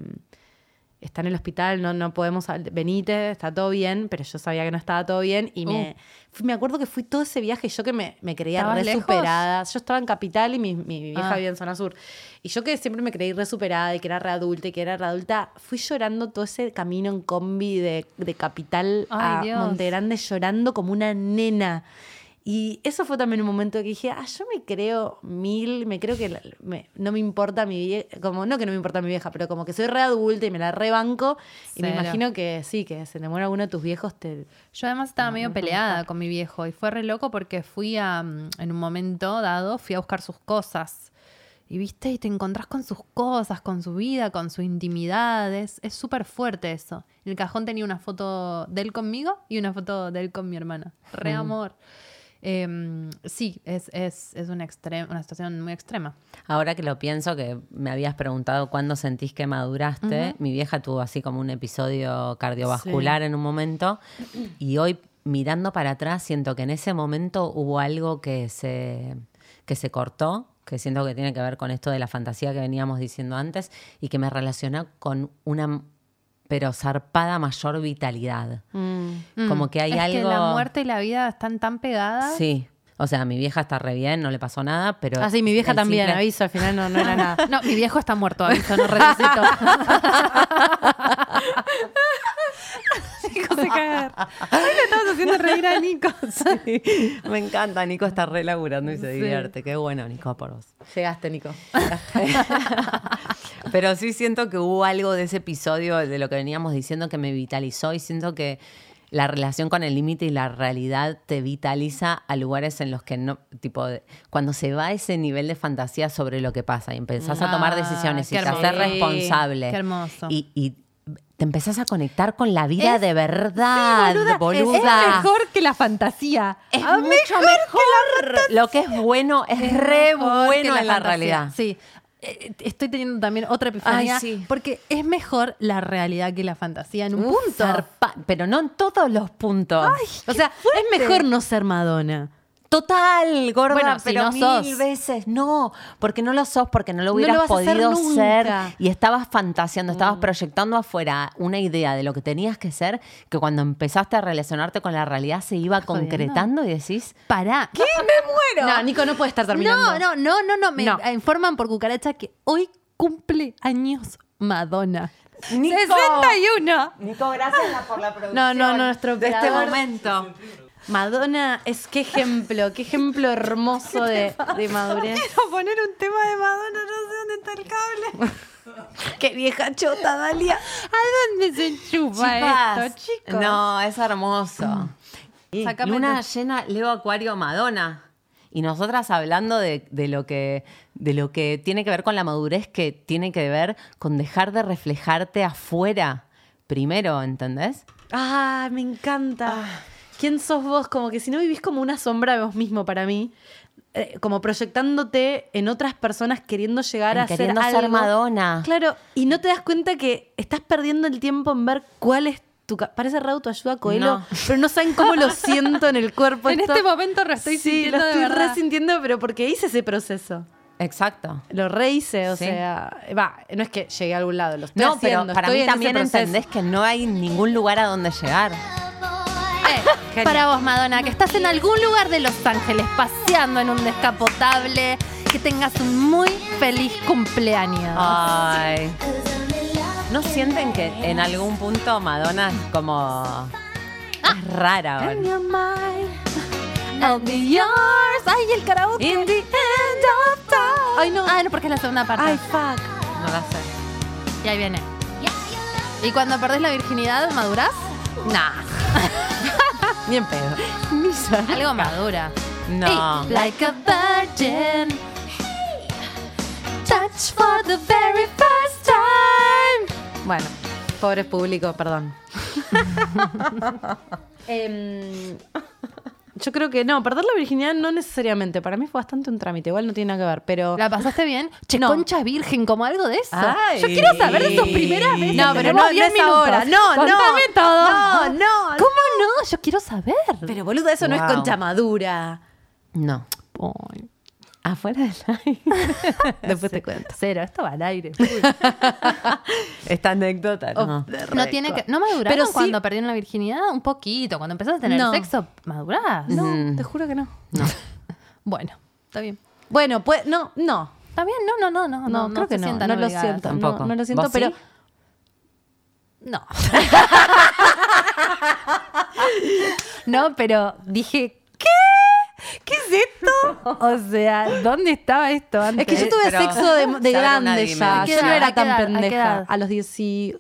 está en el hospital, no, no podemos, venite, está todo bien, pero yo sabía que no estaba todo bien y me, fui- me acuerdo que fui todo ese viaje yo que me, me creía ¿Estabas re lejos? superada, yo estaba en Capital y mi, mi vieja Ah. vivía en Zona Sur, y yo que siempre me creí re superada y que era re adulta y que era re adulta, fui llorando todo ese camino en combi de, de Capital Ay, a Dios. Monte Grande llorando como una nena. Y eso fue también un momento que dije, ah, yo me creo mil, me creo que la- me- no me importa mi vieja, como no que no me importa mi vieja, pero como que soy re adulta y me la rebanco. Y me imagino que sí, que se muera alguno de tus viejos, te... Yo además estaba medio peleada con mi viejo y fue re loco porque fui a, mm, en un momento dado, fui a buscar sus cosas. Y viste, y te encontrás con sus cosas, con su vida, con su intimidad. Es es súper fuerte eso. En el cajón tenía una foto de él conmigo y una foto de él con mi hermana. Re amor. Em, sí, es, es, es una, una situación muy extrema. Ahora que lo pienso, que me habías preguntado cuándo sentís que maduraste, mi vieja tuvo así como un episodio cardiovascular en un momento y hoy mirando para atrás siento que en ese momento hubo algo que se, que se cortó, que siento que tiene que ver con esto de la fantasía que veníamos diciendo antes y que me relaciona con una pero zarpada mayor vitalidad. Como que hay es algo... que la muerte y la vida están tan pegadas. Sí. O sea, mi vieja está re bien, no le pasó nada, pero... Ah, sí, mi vieja también, simple- aviso, al final no, no era nada. No, mi viejo está muerto, aviso, no resucitó. Nico se caga. Ay, le estabas haciendo reír a Nico. Sí, me encanta. Nico está re laburando y se Sí. divierte. Qué bueno, Nico, por vos. Llegaste, Nico. Pero sí siento que hubo algo de ese episodio de lo que veníamos diciendo que me vitalizó y siento que la relación con el límite y la realidad te vitaliza a lugares en los que no, tipo, cuando se va a ese nivel de fantasía sobre lo que pasa y empezás a tomar Ah, decisiones y haces hermoso. responsable. Qué hermoso. Y, y te empezás a conectar con la vida Es- de verdad, boluda. Es mejor que la fantasía. Es Ah, mucho mejor. Lo que es bueno es re mejor bueno que en la fantasía. realidad. Sí. Eh, Estoy teniendo también otra epifanía. Ay, sí. Porque es mejor la realidad que la fantasía en un Uf, punto. zarpa- pero no en todos los puntos. O sea, es mejor no ser Madonna. Total, gorda, Bueno, si pero no mil sos. veces no, porque no lo sos, porque no lo No hubieras lo podido ser y estabas fantaseando, estabas proyectando afuera una idea de lo que tenías que ser, que cuando empezaste a relacionarte con la realidad se iba jodiendo? concretando y decís, Pará. ¿Qué? Me muero. No, Nico no puede estar terminando. No, no, no, no, no. Me No. informan por cucaracha que hoy cumple años Madonna. Nico. 61. Nico, gracias por la producción No, no, no, nuestro de este momento. Madonna es qué ejemplo, qué ejemplo hermoso de, de madurez. a poner un tema de Madonna, no sé dónde está el cable. Qué vieja chota, Dalia. ¿A dónde se chupa Chicas, esto, chicos? No, es hermoso. Y Sácame Luna tu- llena, Leo Acuario, Madonna. Y nosotras hablando de, de lo que, de lo que tiene que ver con la madurez, que tiene que ver con dejar de reflejarte afuera primero, ¿entendés? Ah, me encanta. ¿Quién sos vos? Como que si no vivís como una sombra de vos mismo para mí. eh, como proyectándote en otras personas queriendo llegar En a ser queriendo ser algo. Madonna. Claro, y no te das cuenta que estás perdiendo el tiempo en ver cuál es tu... Parece re autoayuda, Coelho, No. pero no saben cómo lo siento en el cuerpo. En esto. este momento lo estoy sí, sintiendo lo de estoy verdad. resintiendo, pero porque hice ese proceso. Exacto. Lo rehice, o Sí. sea, va, no es que llegué a algún lado, lo estoy No, haciendo, pero para estoy mí también entendés que no hay ningún lugar a donde llegar. Eh, para vos, Madonna, que estás en algún lugar de Los Ángeles paseando en un descapotable, que tengas un muy feliz cumpleaños. Ay. ¿No sienten que en algún punto Madonna es como... Es rara ahora? I'll be yours. Ay, el karaoke. In the end of time. Ay, no. Ah, no, porque es la segunda parte. Ay, fuck. No la sé. Y ahí viene. ¿Y cuando perdés la virginidad, madurás? Nah. Ni en pedo. Algo madura. No. Hey, like a virgin. Touch for the very first time. Bueno, pobres público, perdón. Em, yo creo que no, perder la virginidad no necesariamente. Para mí fue bastante un trámite, igual no tiene nada que ver, pero. ¿La pasaste bien? Che, No. concha virgen, como algo de eso. Ay. Yo quiero saber de tus primeras veces. No, pero no, 10 no ahora. No, no. Contame todo. No, no. ¿Cómo no? Yo quiero saber. Pero boludo, eso no es concha madura. No. Ay, Afuera del aire. Después te cuento. Cero, esto va al aire. Esta anécdota, no. No tiene que. ¿No maduraron Pero sí- cuando perdieron la virginidad? Un poquito. Cuando empezaste a tener No. sexo, madurás. No, Mm. te juro que no. Bueno, está bien. Bueno, pues, no, no. Está bien, no, no, no, no. No, creo que no. No lo siento. No, Tampoco. no lo siento, ¿Vos pero. sí? No. no, pero dije, ¿qué? ¿Qué es esto? O sea, ¿dónde estaba esto antes? Es que yo tuve Pero sexo de, de una grande ya. Yo no ¿A era tan pendeja. A los 18,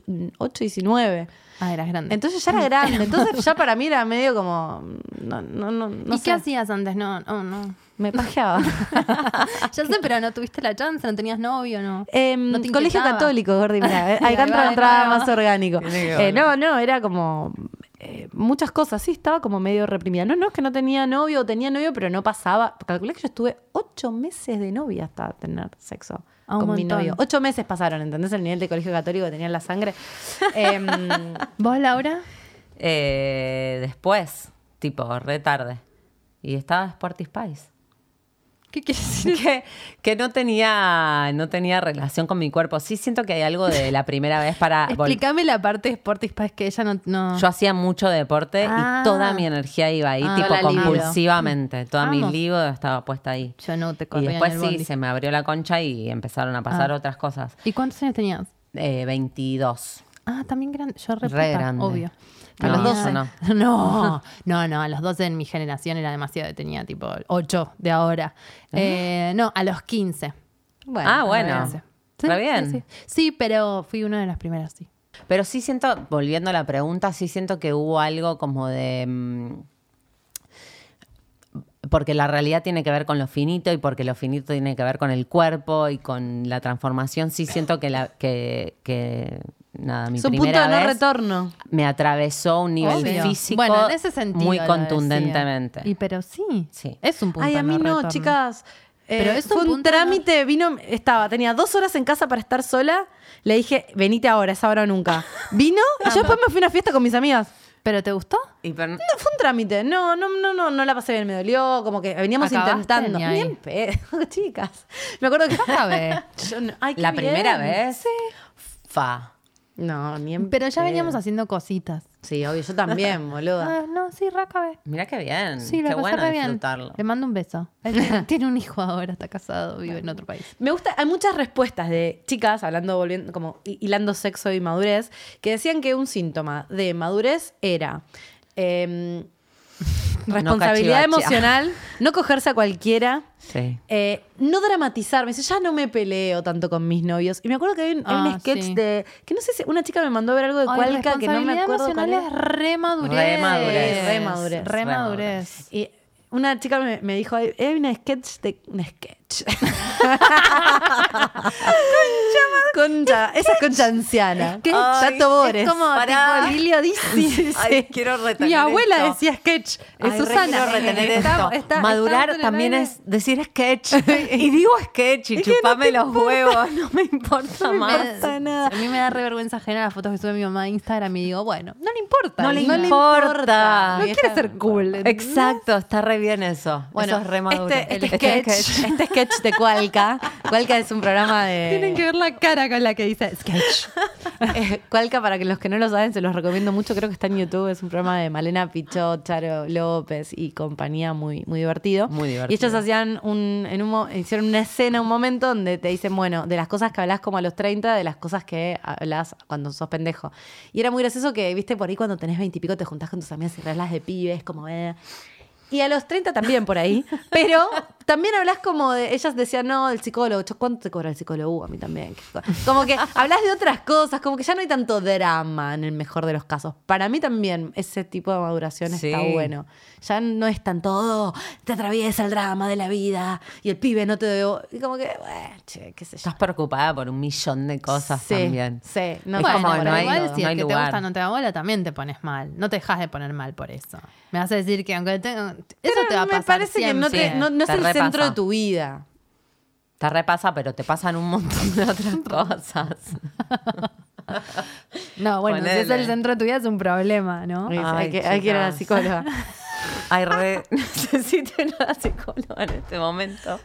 19. Ah, eras grande. Entonces ya era grande. Entonces ya para mí era medio como. No, no, no, no ¿Y sé. qué hacías antes? No, no, no. Me pajeaba. ya sé, pero no tuviste la chance, no tenías novio, ¿no? Em, ¿No te colegio católico, Gordi, mira, ahí entraba más orgánico. Eh, no, no, era como eh, muchas cosas, sí, estaba como medio reprimida. No, no es que no tenía novio, o tenía novio, pero no pasaba. Calculé que yo estuve ocho meses de novia hasta tener sexo con mi novio. Ocho meses pasaron, ¿entendés? El nivel de colegio católico que tenía en la sangre. Em, ¿Vos, Laura? Eh, después, tipo, re tarde. Y estaba Sporty Spice. ¿Qué quieres decir? que, que no tenía no tenía relación con mi cuerpo. Sí siento que hay algo de la primera vez para... Explícame la parte de Sporty Spice que ella no... no... Yo hacía mucho deporte Ah. y toda mi energía iba ahí, Ah, tipo compulsivamente. Toda mi libido estaba puesta ahí. Yo no te Y después en el sí, se me abrió la concha y empezaron a pasar Ah. otras cosas. ¿Y cuántos años tenías? Eh, 22. Ah, también grande. Yo re, Re puta, grande. obvio. A los Tenía- 12. no. No, no, no, a los 12 en mi generación era demasiado. Tenía tipo 8 de ahora. Eh, no, a los 15. bueno, ah, bueno. 15. Está Sí, bien. Sí, sí. Sí, pero fui una de las primeras, sí. Pero sí siento, volviendo a la pregunta, sí siento que hubo algo como de... mm, porque la realidad tiene que ver con lo finito y porque lo finito tiene que ver con el cuerpo y con la transformación. Sí siento que, la, que, que nada, mi Es un punto de no vez retorno. me atravesó un nivel Obvio. físico Bueno, en ese sentido muy contundentemente. Y pero sí, Sí. es un punto Ay, a de mí no, retorno. chicas. Eh, Pero es un fue un no- trámite, vino, estaba, tenía dos horas en casa para estar sola. Le dije, venite ahora, es ahora o nunca. Vino y yo después me fui a una fiesta con mis amigas. ¿Pero te gustó? Y No, fue un trámite. No, no, no, no, no la pasé bien, me dolió. Como que veníamos intentando. Bien pedo, chicas. Me acuerdo que. Yo no- ay, qué la bien. primera vez, fa. No, ni en Pero ya pedo. veníamos haciendo cositas. Sí, obvio, yo también, boluda. Ah, no, sí, re acabé. Mira qué bien. Sí, qué lo pasé bueno re bien. disfrutarlo. Le mando un beso. Él tiene un hijo ahora, está casado, vive en otro país. Me gusta, hay muchas respuestas de chicas, hablando, volviendo, como hi- hilando sexo y madurez, que decían que un síntoma de madurez era em, responsabilidad emocional, no cogerse a cualquiera, Sí. eh, no dramatizar. Me dice, ya no me peleo tanto con mis novios. Y me acuerdo que hay un, hay un Ah, sketch sí. de. que no sé si una chica me mandó a ver algo de Ay, Cualca que no me responsabilidad acuerdo cuál emocional es re madurez. Re madurez. Re madurez. Re Re madurez. Y una chica me, me dijo, hay una sketch de. Un sketch. Concha. concha. Esa es concha anciana. Sketch. Tato Bores. Es como Pará. tipo Lilio. Ay, quiero retener Mi abuela esto. decía sketch. Es Ay, re Susana. quiero retener Está- esto. está- Madurar está también es decir sketch. y digo sketch y chupame los huevos. No me importa Me- más. nada. A mí me da re vergüenza ajena las fotos que sube mi mamá a Instagram y digo, bueno, no le importa. No le no importa. No quiere ser cool. Exacto, está re bien eso. Bueno, eso es re maduro. este, este sketch, este sketch de Cualca. Cualca es un programa de. Tienen que ver la cara con la que dice sketch. Eh, Cualca, para que los que no lo saben, se los recomiendo mucho. Creo que está en YouTube. Es un programa de Malena Pichot, Charo López y compañía muy, muy divertido. Muy Y divertido. ellos hacían un, en un, mo- hicieron una escena, un momento donde te dicen, bueno, de las cosas que hablas como a los 30, de las cosas que hablas cuando sos pendejo. Y era muy gracioso que, viste, por ahí cuando tenés 20 y pico te juntás con tus amigas y hablas de pibes, como... eh. Y a los 30 también por ahí. Pero también hablas como de. Ellas decían, no, el psicólogo. ¿Cuánto te cobra el psicólogo? Uh, a mí también. Como que hablas de otras cosas. Como que ya no hay tanto drama en el mejor de los casos. Para mí también ese tipo de maduración está bueno. Ya no es tan todo. Te atraviesa el drama de la vida. Y el pibe no te debo. Y como que, bueno, che, qué sé yo. Estás preocupada por un millón de cosas Sí, también. Sí, no Es pasa como, no hay- todo. si no el que te lugar. gusta no te da bola, también te pones mal. No te dejas de poner mal por eso. Me vas a decir que aunque eso Pero te va a me pasar parece que no, te- no- es el centro de tu vida. Te repasa, pero te pasan un montón de otras cosas. No, bueno, si es Ponele. el centro de tu vida es un problema, ¿no? Ay, hay, que, hay que ir a la psicóloga. Ay, re, necesito ir a la psicóloga en este momento.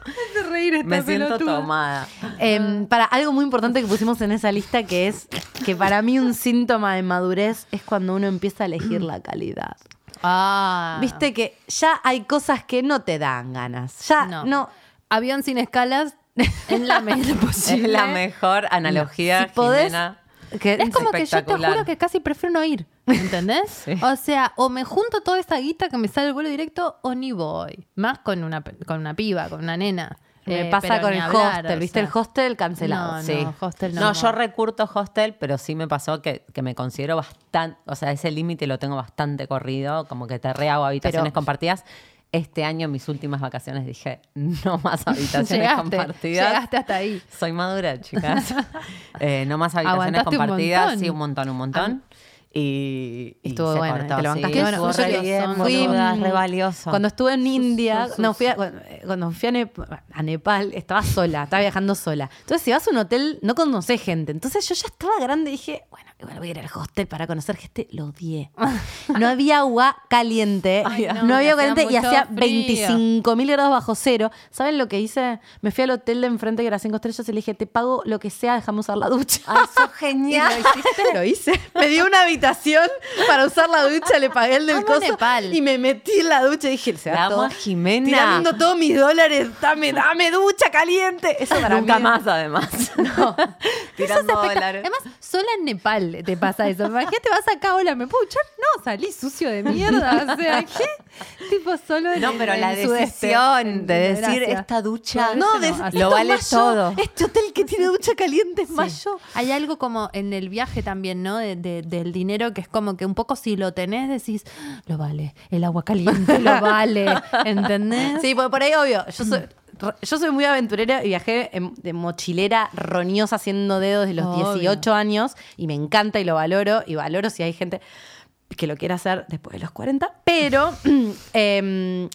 reír Me siento tomada. Em, para algo muy importante que pusimos en esa lista que es que para mí un síntoma de madurez es cuando uno empieza a elegir la calidad. Ah. Viste que ya hay cosas que no te dan ganas. Ya No. no. Avión sin escalas es la mejor posible. Es la mejor analogía, Si podés- que- Es como que yo te juro que casi prefiero no ir, ¿entendés? Sí. O sea, o me junto toda esa guita que me sale el vuelo directo o ni voy. Más con una, con una piba, con una nena. Me Eh, pasa pero con el hablar, hostel, o ¿viste? sea. el hostel cancelado. No, Sí. hostel no. No, yo recurto hostel, pero sí me pasó que, que me considero bastante, o sea, ese límite lo tengo bastante corrido, como que te rehago habitaciones Pero- compartidas. Este año, en mis últimas vacaciones, dije, no más habitaciones Llegaste, compartidas. llegaste hasta ahí. Soy madura, chicas. Eh, no más habitaciones Aguantaste compartidas, sí, un montón, un montón. Y, y Estuvo se bueno, cortó, te lo sí, bancaste. Bueno, estuvo yo re que bien, son- Fui, boluda, re valioso. Cuando estuve en India, sus, no, sus. fui a, cuando, cuando fui a, Nep- a Nepal, estaba sola, estaba viajando sola. Entonces, si vas a un hotel, no conoces gente. Entonces, yo ya estaba grande y dije, bueno, igual voy a ir al hostel para conocer gente. Lo odié. No había agua caliente, Ay, no, no, había agua caliente y hacía frío. 25 mil grados bajo cero. ¿Saben lo que hice? Me fui al hotel de enfrente que era cinco estrellas y le dije, te pago lo que sea, déjame usar la ducha. Ay, sos genial. lo hiciste, lo hice. Me dio una habitación para usar la ducha, le pagué el del coso Nepal. y me metí en la ducha y dije, se va todo. Jimena. Tirando todos mis dólares, dame, dame ducha caliente. Eso para Nunca mí- más, además. No. Tirando dólares. Además, sola en Nepal te pasa eso. Imagínate, vas acá, hola, ¿me puedo duchar? No, salí sucio de mierda. O sea, ¿qué? Tipo, solo en No, el- pero en la decisión de decir esta ducha No, de, lo vale mayo, todo. Este hotel que tiene ducha caliente es Sí. mayo. Hay algo como en el viaje también, ¿no? De- de- del dinero que es como que un poco si lo tenés decís, lo vale, el agua caliente lo vale, ¿entendés? Sí, por, por ahí obvio. Yo soy, yo soy muy aventurera y viajé en- de mochilera roñosa haciendo dedos de los Obvio. 18 años y me encanta y lo valoro y valoro si hay gente que lo quiera hacer después de los 40, pero em,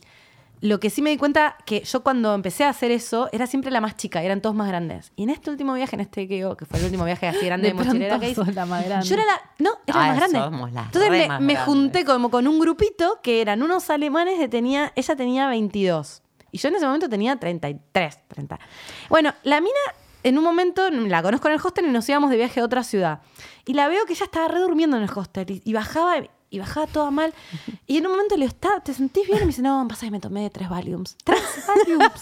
lo que sí me di cuenta que yo cuando empecé a hacer eso era siempre la más chica, eran todos más grandes. Y en este último viaje, en este que, digo, que fue el último viaje así grande de, De mochilera que hice, la más grande. yo era la, no, era la Ah, más grande. somos las Entonces me, más me junté como con un grupito que eran unos alemanes que tenía, ella tenía 22 y yo en ese momento tenía 33, 30. Bueno, la mina en un momento la conozco en el hostel y nos íbamos de viaje a otra ciudad. Y la veo que ella estaba re durmiendo en el hostel y bajaba y bajaba toda mal. Y en un momento le digo, "¿Está- ¿te sentís bien? Y me dice, no, pasa que me tomé tres Valiums. Tres Valiums.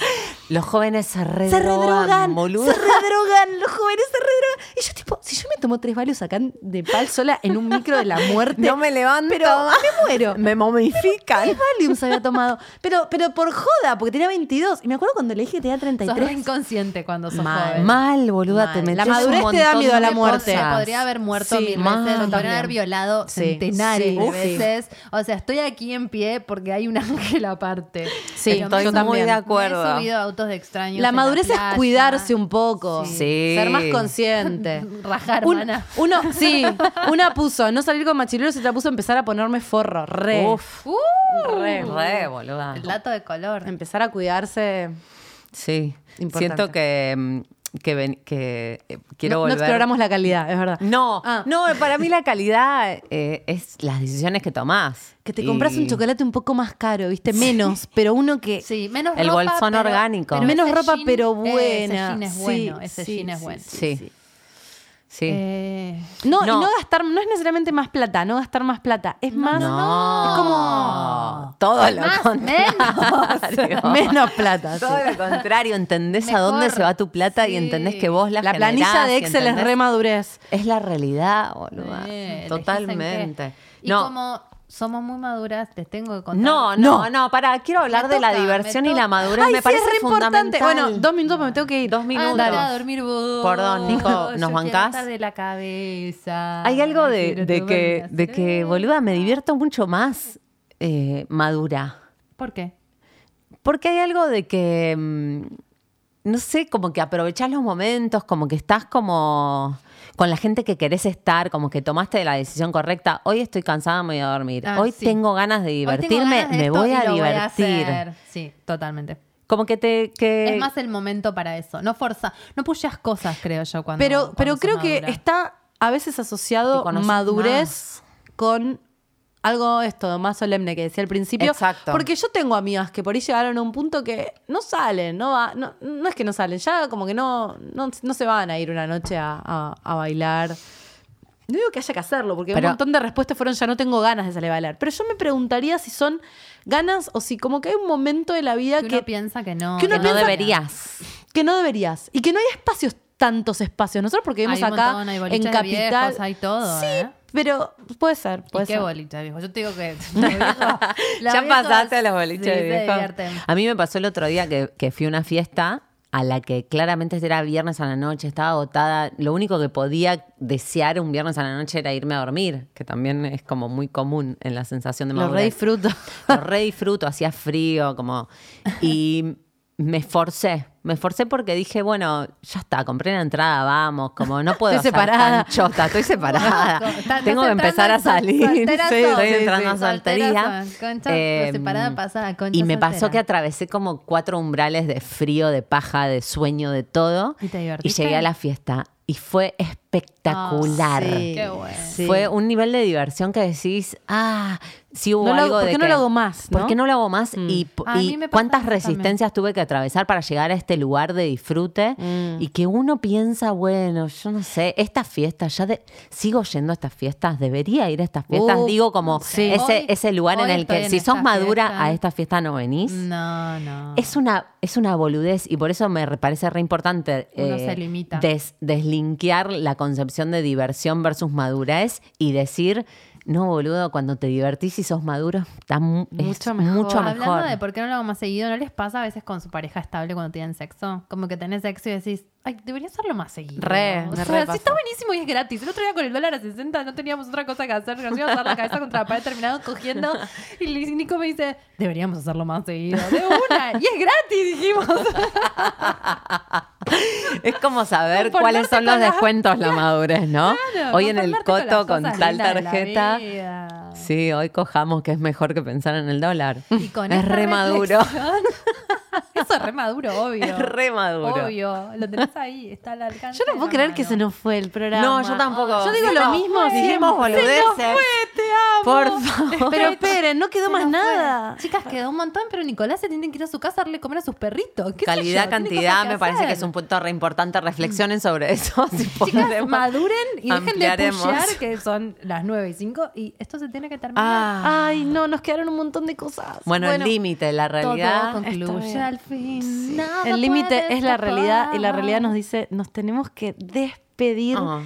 Los jóvenes se redrogan, se redrogan, boluda. se redrogan, los jóvenes se redrogan. Y yo tipo, si yo me tomo tres Valiums acá de pal sola en un micro de la muerte. No me levanto. Pero me muero. Me momifican. Tres Valiums había tomado. Pero, pero por joda, porque tenía 22. Y me acuerdo cuando le dije que tenía Sos re 33. inconsciente cuando sos Mal. joven. Mal, boluda, te Mal. metes La madurez te da miedo a la muerte. Podría haber muerto Sí, mil veces, podrían haber violado Sí, centenares sí, de uf, sí. veces. O sea, estoy aquí en pie porque hay un ángel aparte. Sí, Pero estoy muy subido- de acuerdo. Me he subido a autos de extraños. La madurez es playa. cuidarse un poco. Sí. Ser más consciente. Rajar, Un- mana. uno, sí, una puso no salir con machirulos y otra puso empezar a ponerme forro. Re. Uf, Uh, re. re, boluda. el dato de color. Empezar a cuidarse. Sí. Importante. Siento que, mm, que, ven- que eh, quiero no, no volver. exploramos la calidad, es verdad. No, Ah. no, para mí la calidad eh, es las decisiones que tomás. Que te Y compras un chocolate un poco más caro, ¿viste? Menos, pero uno que. Sí, menos El ropa, bolsón pero- orgánico. pero Menos ese ropa, jean- pero Ese buena. jean es Sí, bueno, ese sí, jean es sí, bueno. Sí. Sí. Eh, No, y No. no gastar, no es necesariamente más plata, no gastar más plata. Es más. no. Es como. Todo lo Más, contrario. Menos plata. sí. Todo lo contrario, entendés a dónde se va tu plata y entendés que vos la La planilla de Excel es entendés- re madurez. Es la realidad, eh, en Totalmente. Y No, como somos muy maduras, les tengo que contar. no, no, no, para, quiero hablar Me de la diversión y la madurez. Ay, me sí, parece es re importante. fundamental. Bueno, dos minutos, pero me tengo que ir. Dos minutos. Andate a dormir vos. Perdón, Nico, ¿nos Yo bancás? estar de la cabeza. Hay algo de, de que, de que, boluda, me divierto mucho más eh, madura. ¿Por qué? Porque hay algo de que, mm, no sé, como que aprovechás los momentos, como que estás como con la gente que querés estar, como que tomaste la decisión correcta. Hoy estoy cansada, me voy a dormir. Ah, Hoy sí. tengo ganas de divertirme, ganas de me voy a divertir. hacer. Sí, totalmente. como que te... Que... Es más el momento para eso. No forza, no pusheas cosas, creo yo, cuando. Pero, cuando pero creo que está a veces asociado madurez con algo esto más solemne que decía al principio. Exacto. Porque yo tengo amigas que por ahí llegaron a un punto que no salen, no, va- no, no es que no salen, ya como que no, no, no se van a ir una noche a, a- a bailar. No digo que haya que hacerlo, porque Pero- un montón de respuestas fueron ya no tengo ganas de salir a bailar. Pero yo me preguntaría si son ganas o si como que hay un momento de la vida Que que, uno piensa que no. que uno que no deberías. que no deberías. Y que no hay espacios, tantos espacios. Nosotros porque vivimos Hay un acá montón, hay en de Capital. viejos, hay todo, Sí, ¿eh? Pero puede ser, ¿Y qué ser. boliche, viejo? Yo te digo que. los viejos- los ya pasaste a los boliches sí, divierten. A mí me pasó el otro día que, que fui a una fiesta a la que claramente era viernes a la noche, estaba agotada. Lo único que podía desear un viernes a la noche era irme a dormir, que también es como muy común en la sensación de Lo madurez. re disfruto. Lo re disfruto, hacía frío, como. Y me esforcé. Me esforcé porque dije, bueno, ya está, compré la entrada, vamos, como no puedo Estoy separada. tan chota, estoy separada. Tengo que empezar a salir. Sí, estoy entrando sí. a soltería. Concha, Em, separada pasada, concha y me pasó que atravesé como cuatro umbrales de frío, de paja, de sueño, de todo. ¿Y te divertiste? llegué a la fiesta y fue espectacular. Ah, sí. Qué bueno. Sí. Fue un nivel de diversión que decís, ah, sí hubo No lo hago- algo ¿por de qué no lo hago más, ¿Por qué no lo hago más? Mm. Y, cuántas resistencias tuve que atravesar para llegar a este lugar de disfrute Mm. y que uno piensa, bueno, yo no sé, estas fiestas, ya de- sigo yendo a estas fiestas, debería ir a estas fiestas, Uh, digo como sí. ese, Hoy- ese lugar en el que en si sos madura fiesta. a esta fiesta no venís. No, no. Es una, es una boludez y por eso me re- parece re importante eh, Uno se limita. des- deslinkear la concepción de diversión versus madurez y decir, no, boludo, cuando te divertís y sos maduro, está mu- es Mucho mejor. mucho Hablando mejor. de por qué no lo hago más seguido, ¿no les pasa a veces con su pareja estable cuando tienen sexo? Como que tenés sexo y decís, ay, debería hacerlo más seguido. Re, o sea, re pasa. está buenísimo y es gratis. El otro día con el dólar a 60 no teníamos otra cosa que hacer. Nos íbamos a dar la cabeza contra la pared terminado cogiendo. Y Nico me dice, deberíamos hacerlo más seguido. De una. Y es gratis, dijimos. Es como saber cuáles son los la- descuentos la madurez, ¿no? Claro, hoy en el coto con tal tarjeta. Sí, hoy cojamos que es mejor que pensar en el dólar. Y con es re maduro. Eso es re maduro, obvio. Es re maduro. Obvio. Lo tenés ahí, está al alcance. Yo no puedo creer que se nos fue el programa. No, yo tampoco. Yo digo Se lo nos mismo. fue. dijimos boludeces. te amo. Por favor. Pero esperen, no quedó Se más nos fue. nada. Chicas, quedó un montón, pero Nicolás se tiene que ir a su casa a darle comer a sus perritos. ¿Qué sé yo? Calidad, cantidad, me parece que es un punto re importante. Reflexionen sobre eso. Si Chicas, maduren y dejen de ampliaremos. pushear, que son las 9 y 5, y esto se tiene que terminar. Ah. Ay, no, nos quedaron un montón de cosas. Bueno, el límite, la realidad. Todo concluye al fin. El límite es la realidad y la realidad nos dice, nos tenemos que despedir. Ah.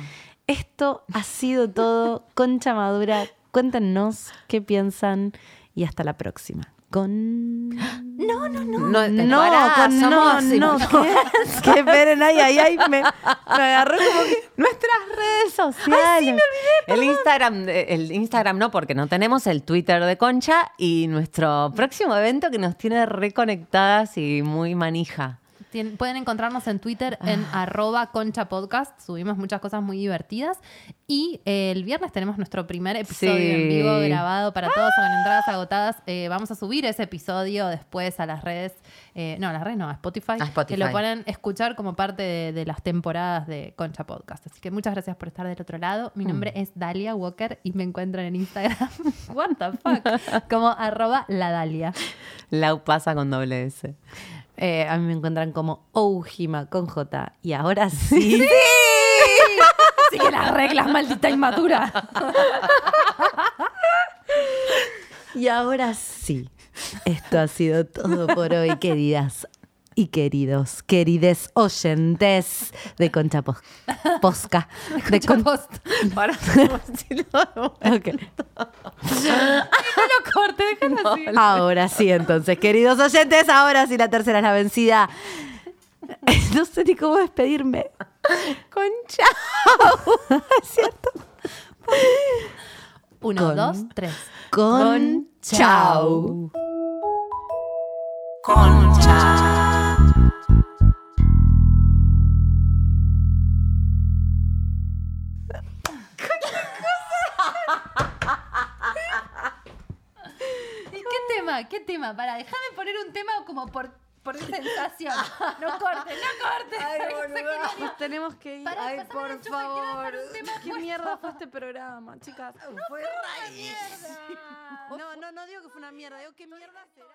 Esto ha sido todo. Concha Madura, cuéntenos qué piensan y hasta la próxima. Con. No, no, no. No, No, pará, con no, somos no. Que esperen, ay, ay, ay. Me, me agarró como que. Nuestras redes sociales. El Instagram, el Instagram no, porque no tenemos el Twitter de Concha y nuestro próximo evento que nos tiene reconectadas y muy manija. Tien- pueden encontrarnos en Twitter en Ah. arroba concha podcast. Subimos muchas cosas muy divertidas. Y eh, el viernes tenemos nuestro primer episodio Sí. en vivo grabado para todos con entradas agotadas. Eh, vamos a subir ese episodio después a las redes. eh, no, a las redes no, a Spotify. A Spotify. Que lo pueden escuchar como parte de, de las temporadas de Concha Podcast. Así que muchas gracias por estar del otro lado. Mm. Mi nombre es Dalia Walker y me encuentran en Instagram. What the fuck? Como arroba la Dalia. Lau pasa con doble S. Eh, a mí me encuentran como Oujima con J. Y ahora sí. Sigue las reglas, maldita inmadura. Y ahora sí. Esto ha sido todo por hoy, queridas y queridos, querides oyentes de Concha Pos- Posca. De Con- Post. Para decirlo de vuelta. Ok. No lo corte, déjalo así. Ahora sí, entonces, queridos oyentes, ahora sí la tercera es la vencida. No sé ni cómo despedirme. Concha. ¿Es cierto? Uno, Con- dos, tres. Con chau. ¿Y tema? ¿Qué tema? Para, déjame poner un tema como por, por sensación. No corte, no corte. Nos tenemos que ir. Ay, por chupa, favor. dejar un tema ¿Qué puesto. mierda fue este programa, chicas? fue mierda. No, no, no digo que fue una mierda, digo qué mierda será.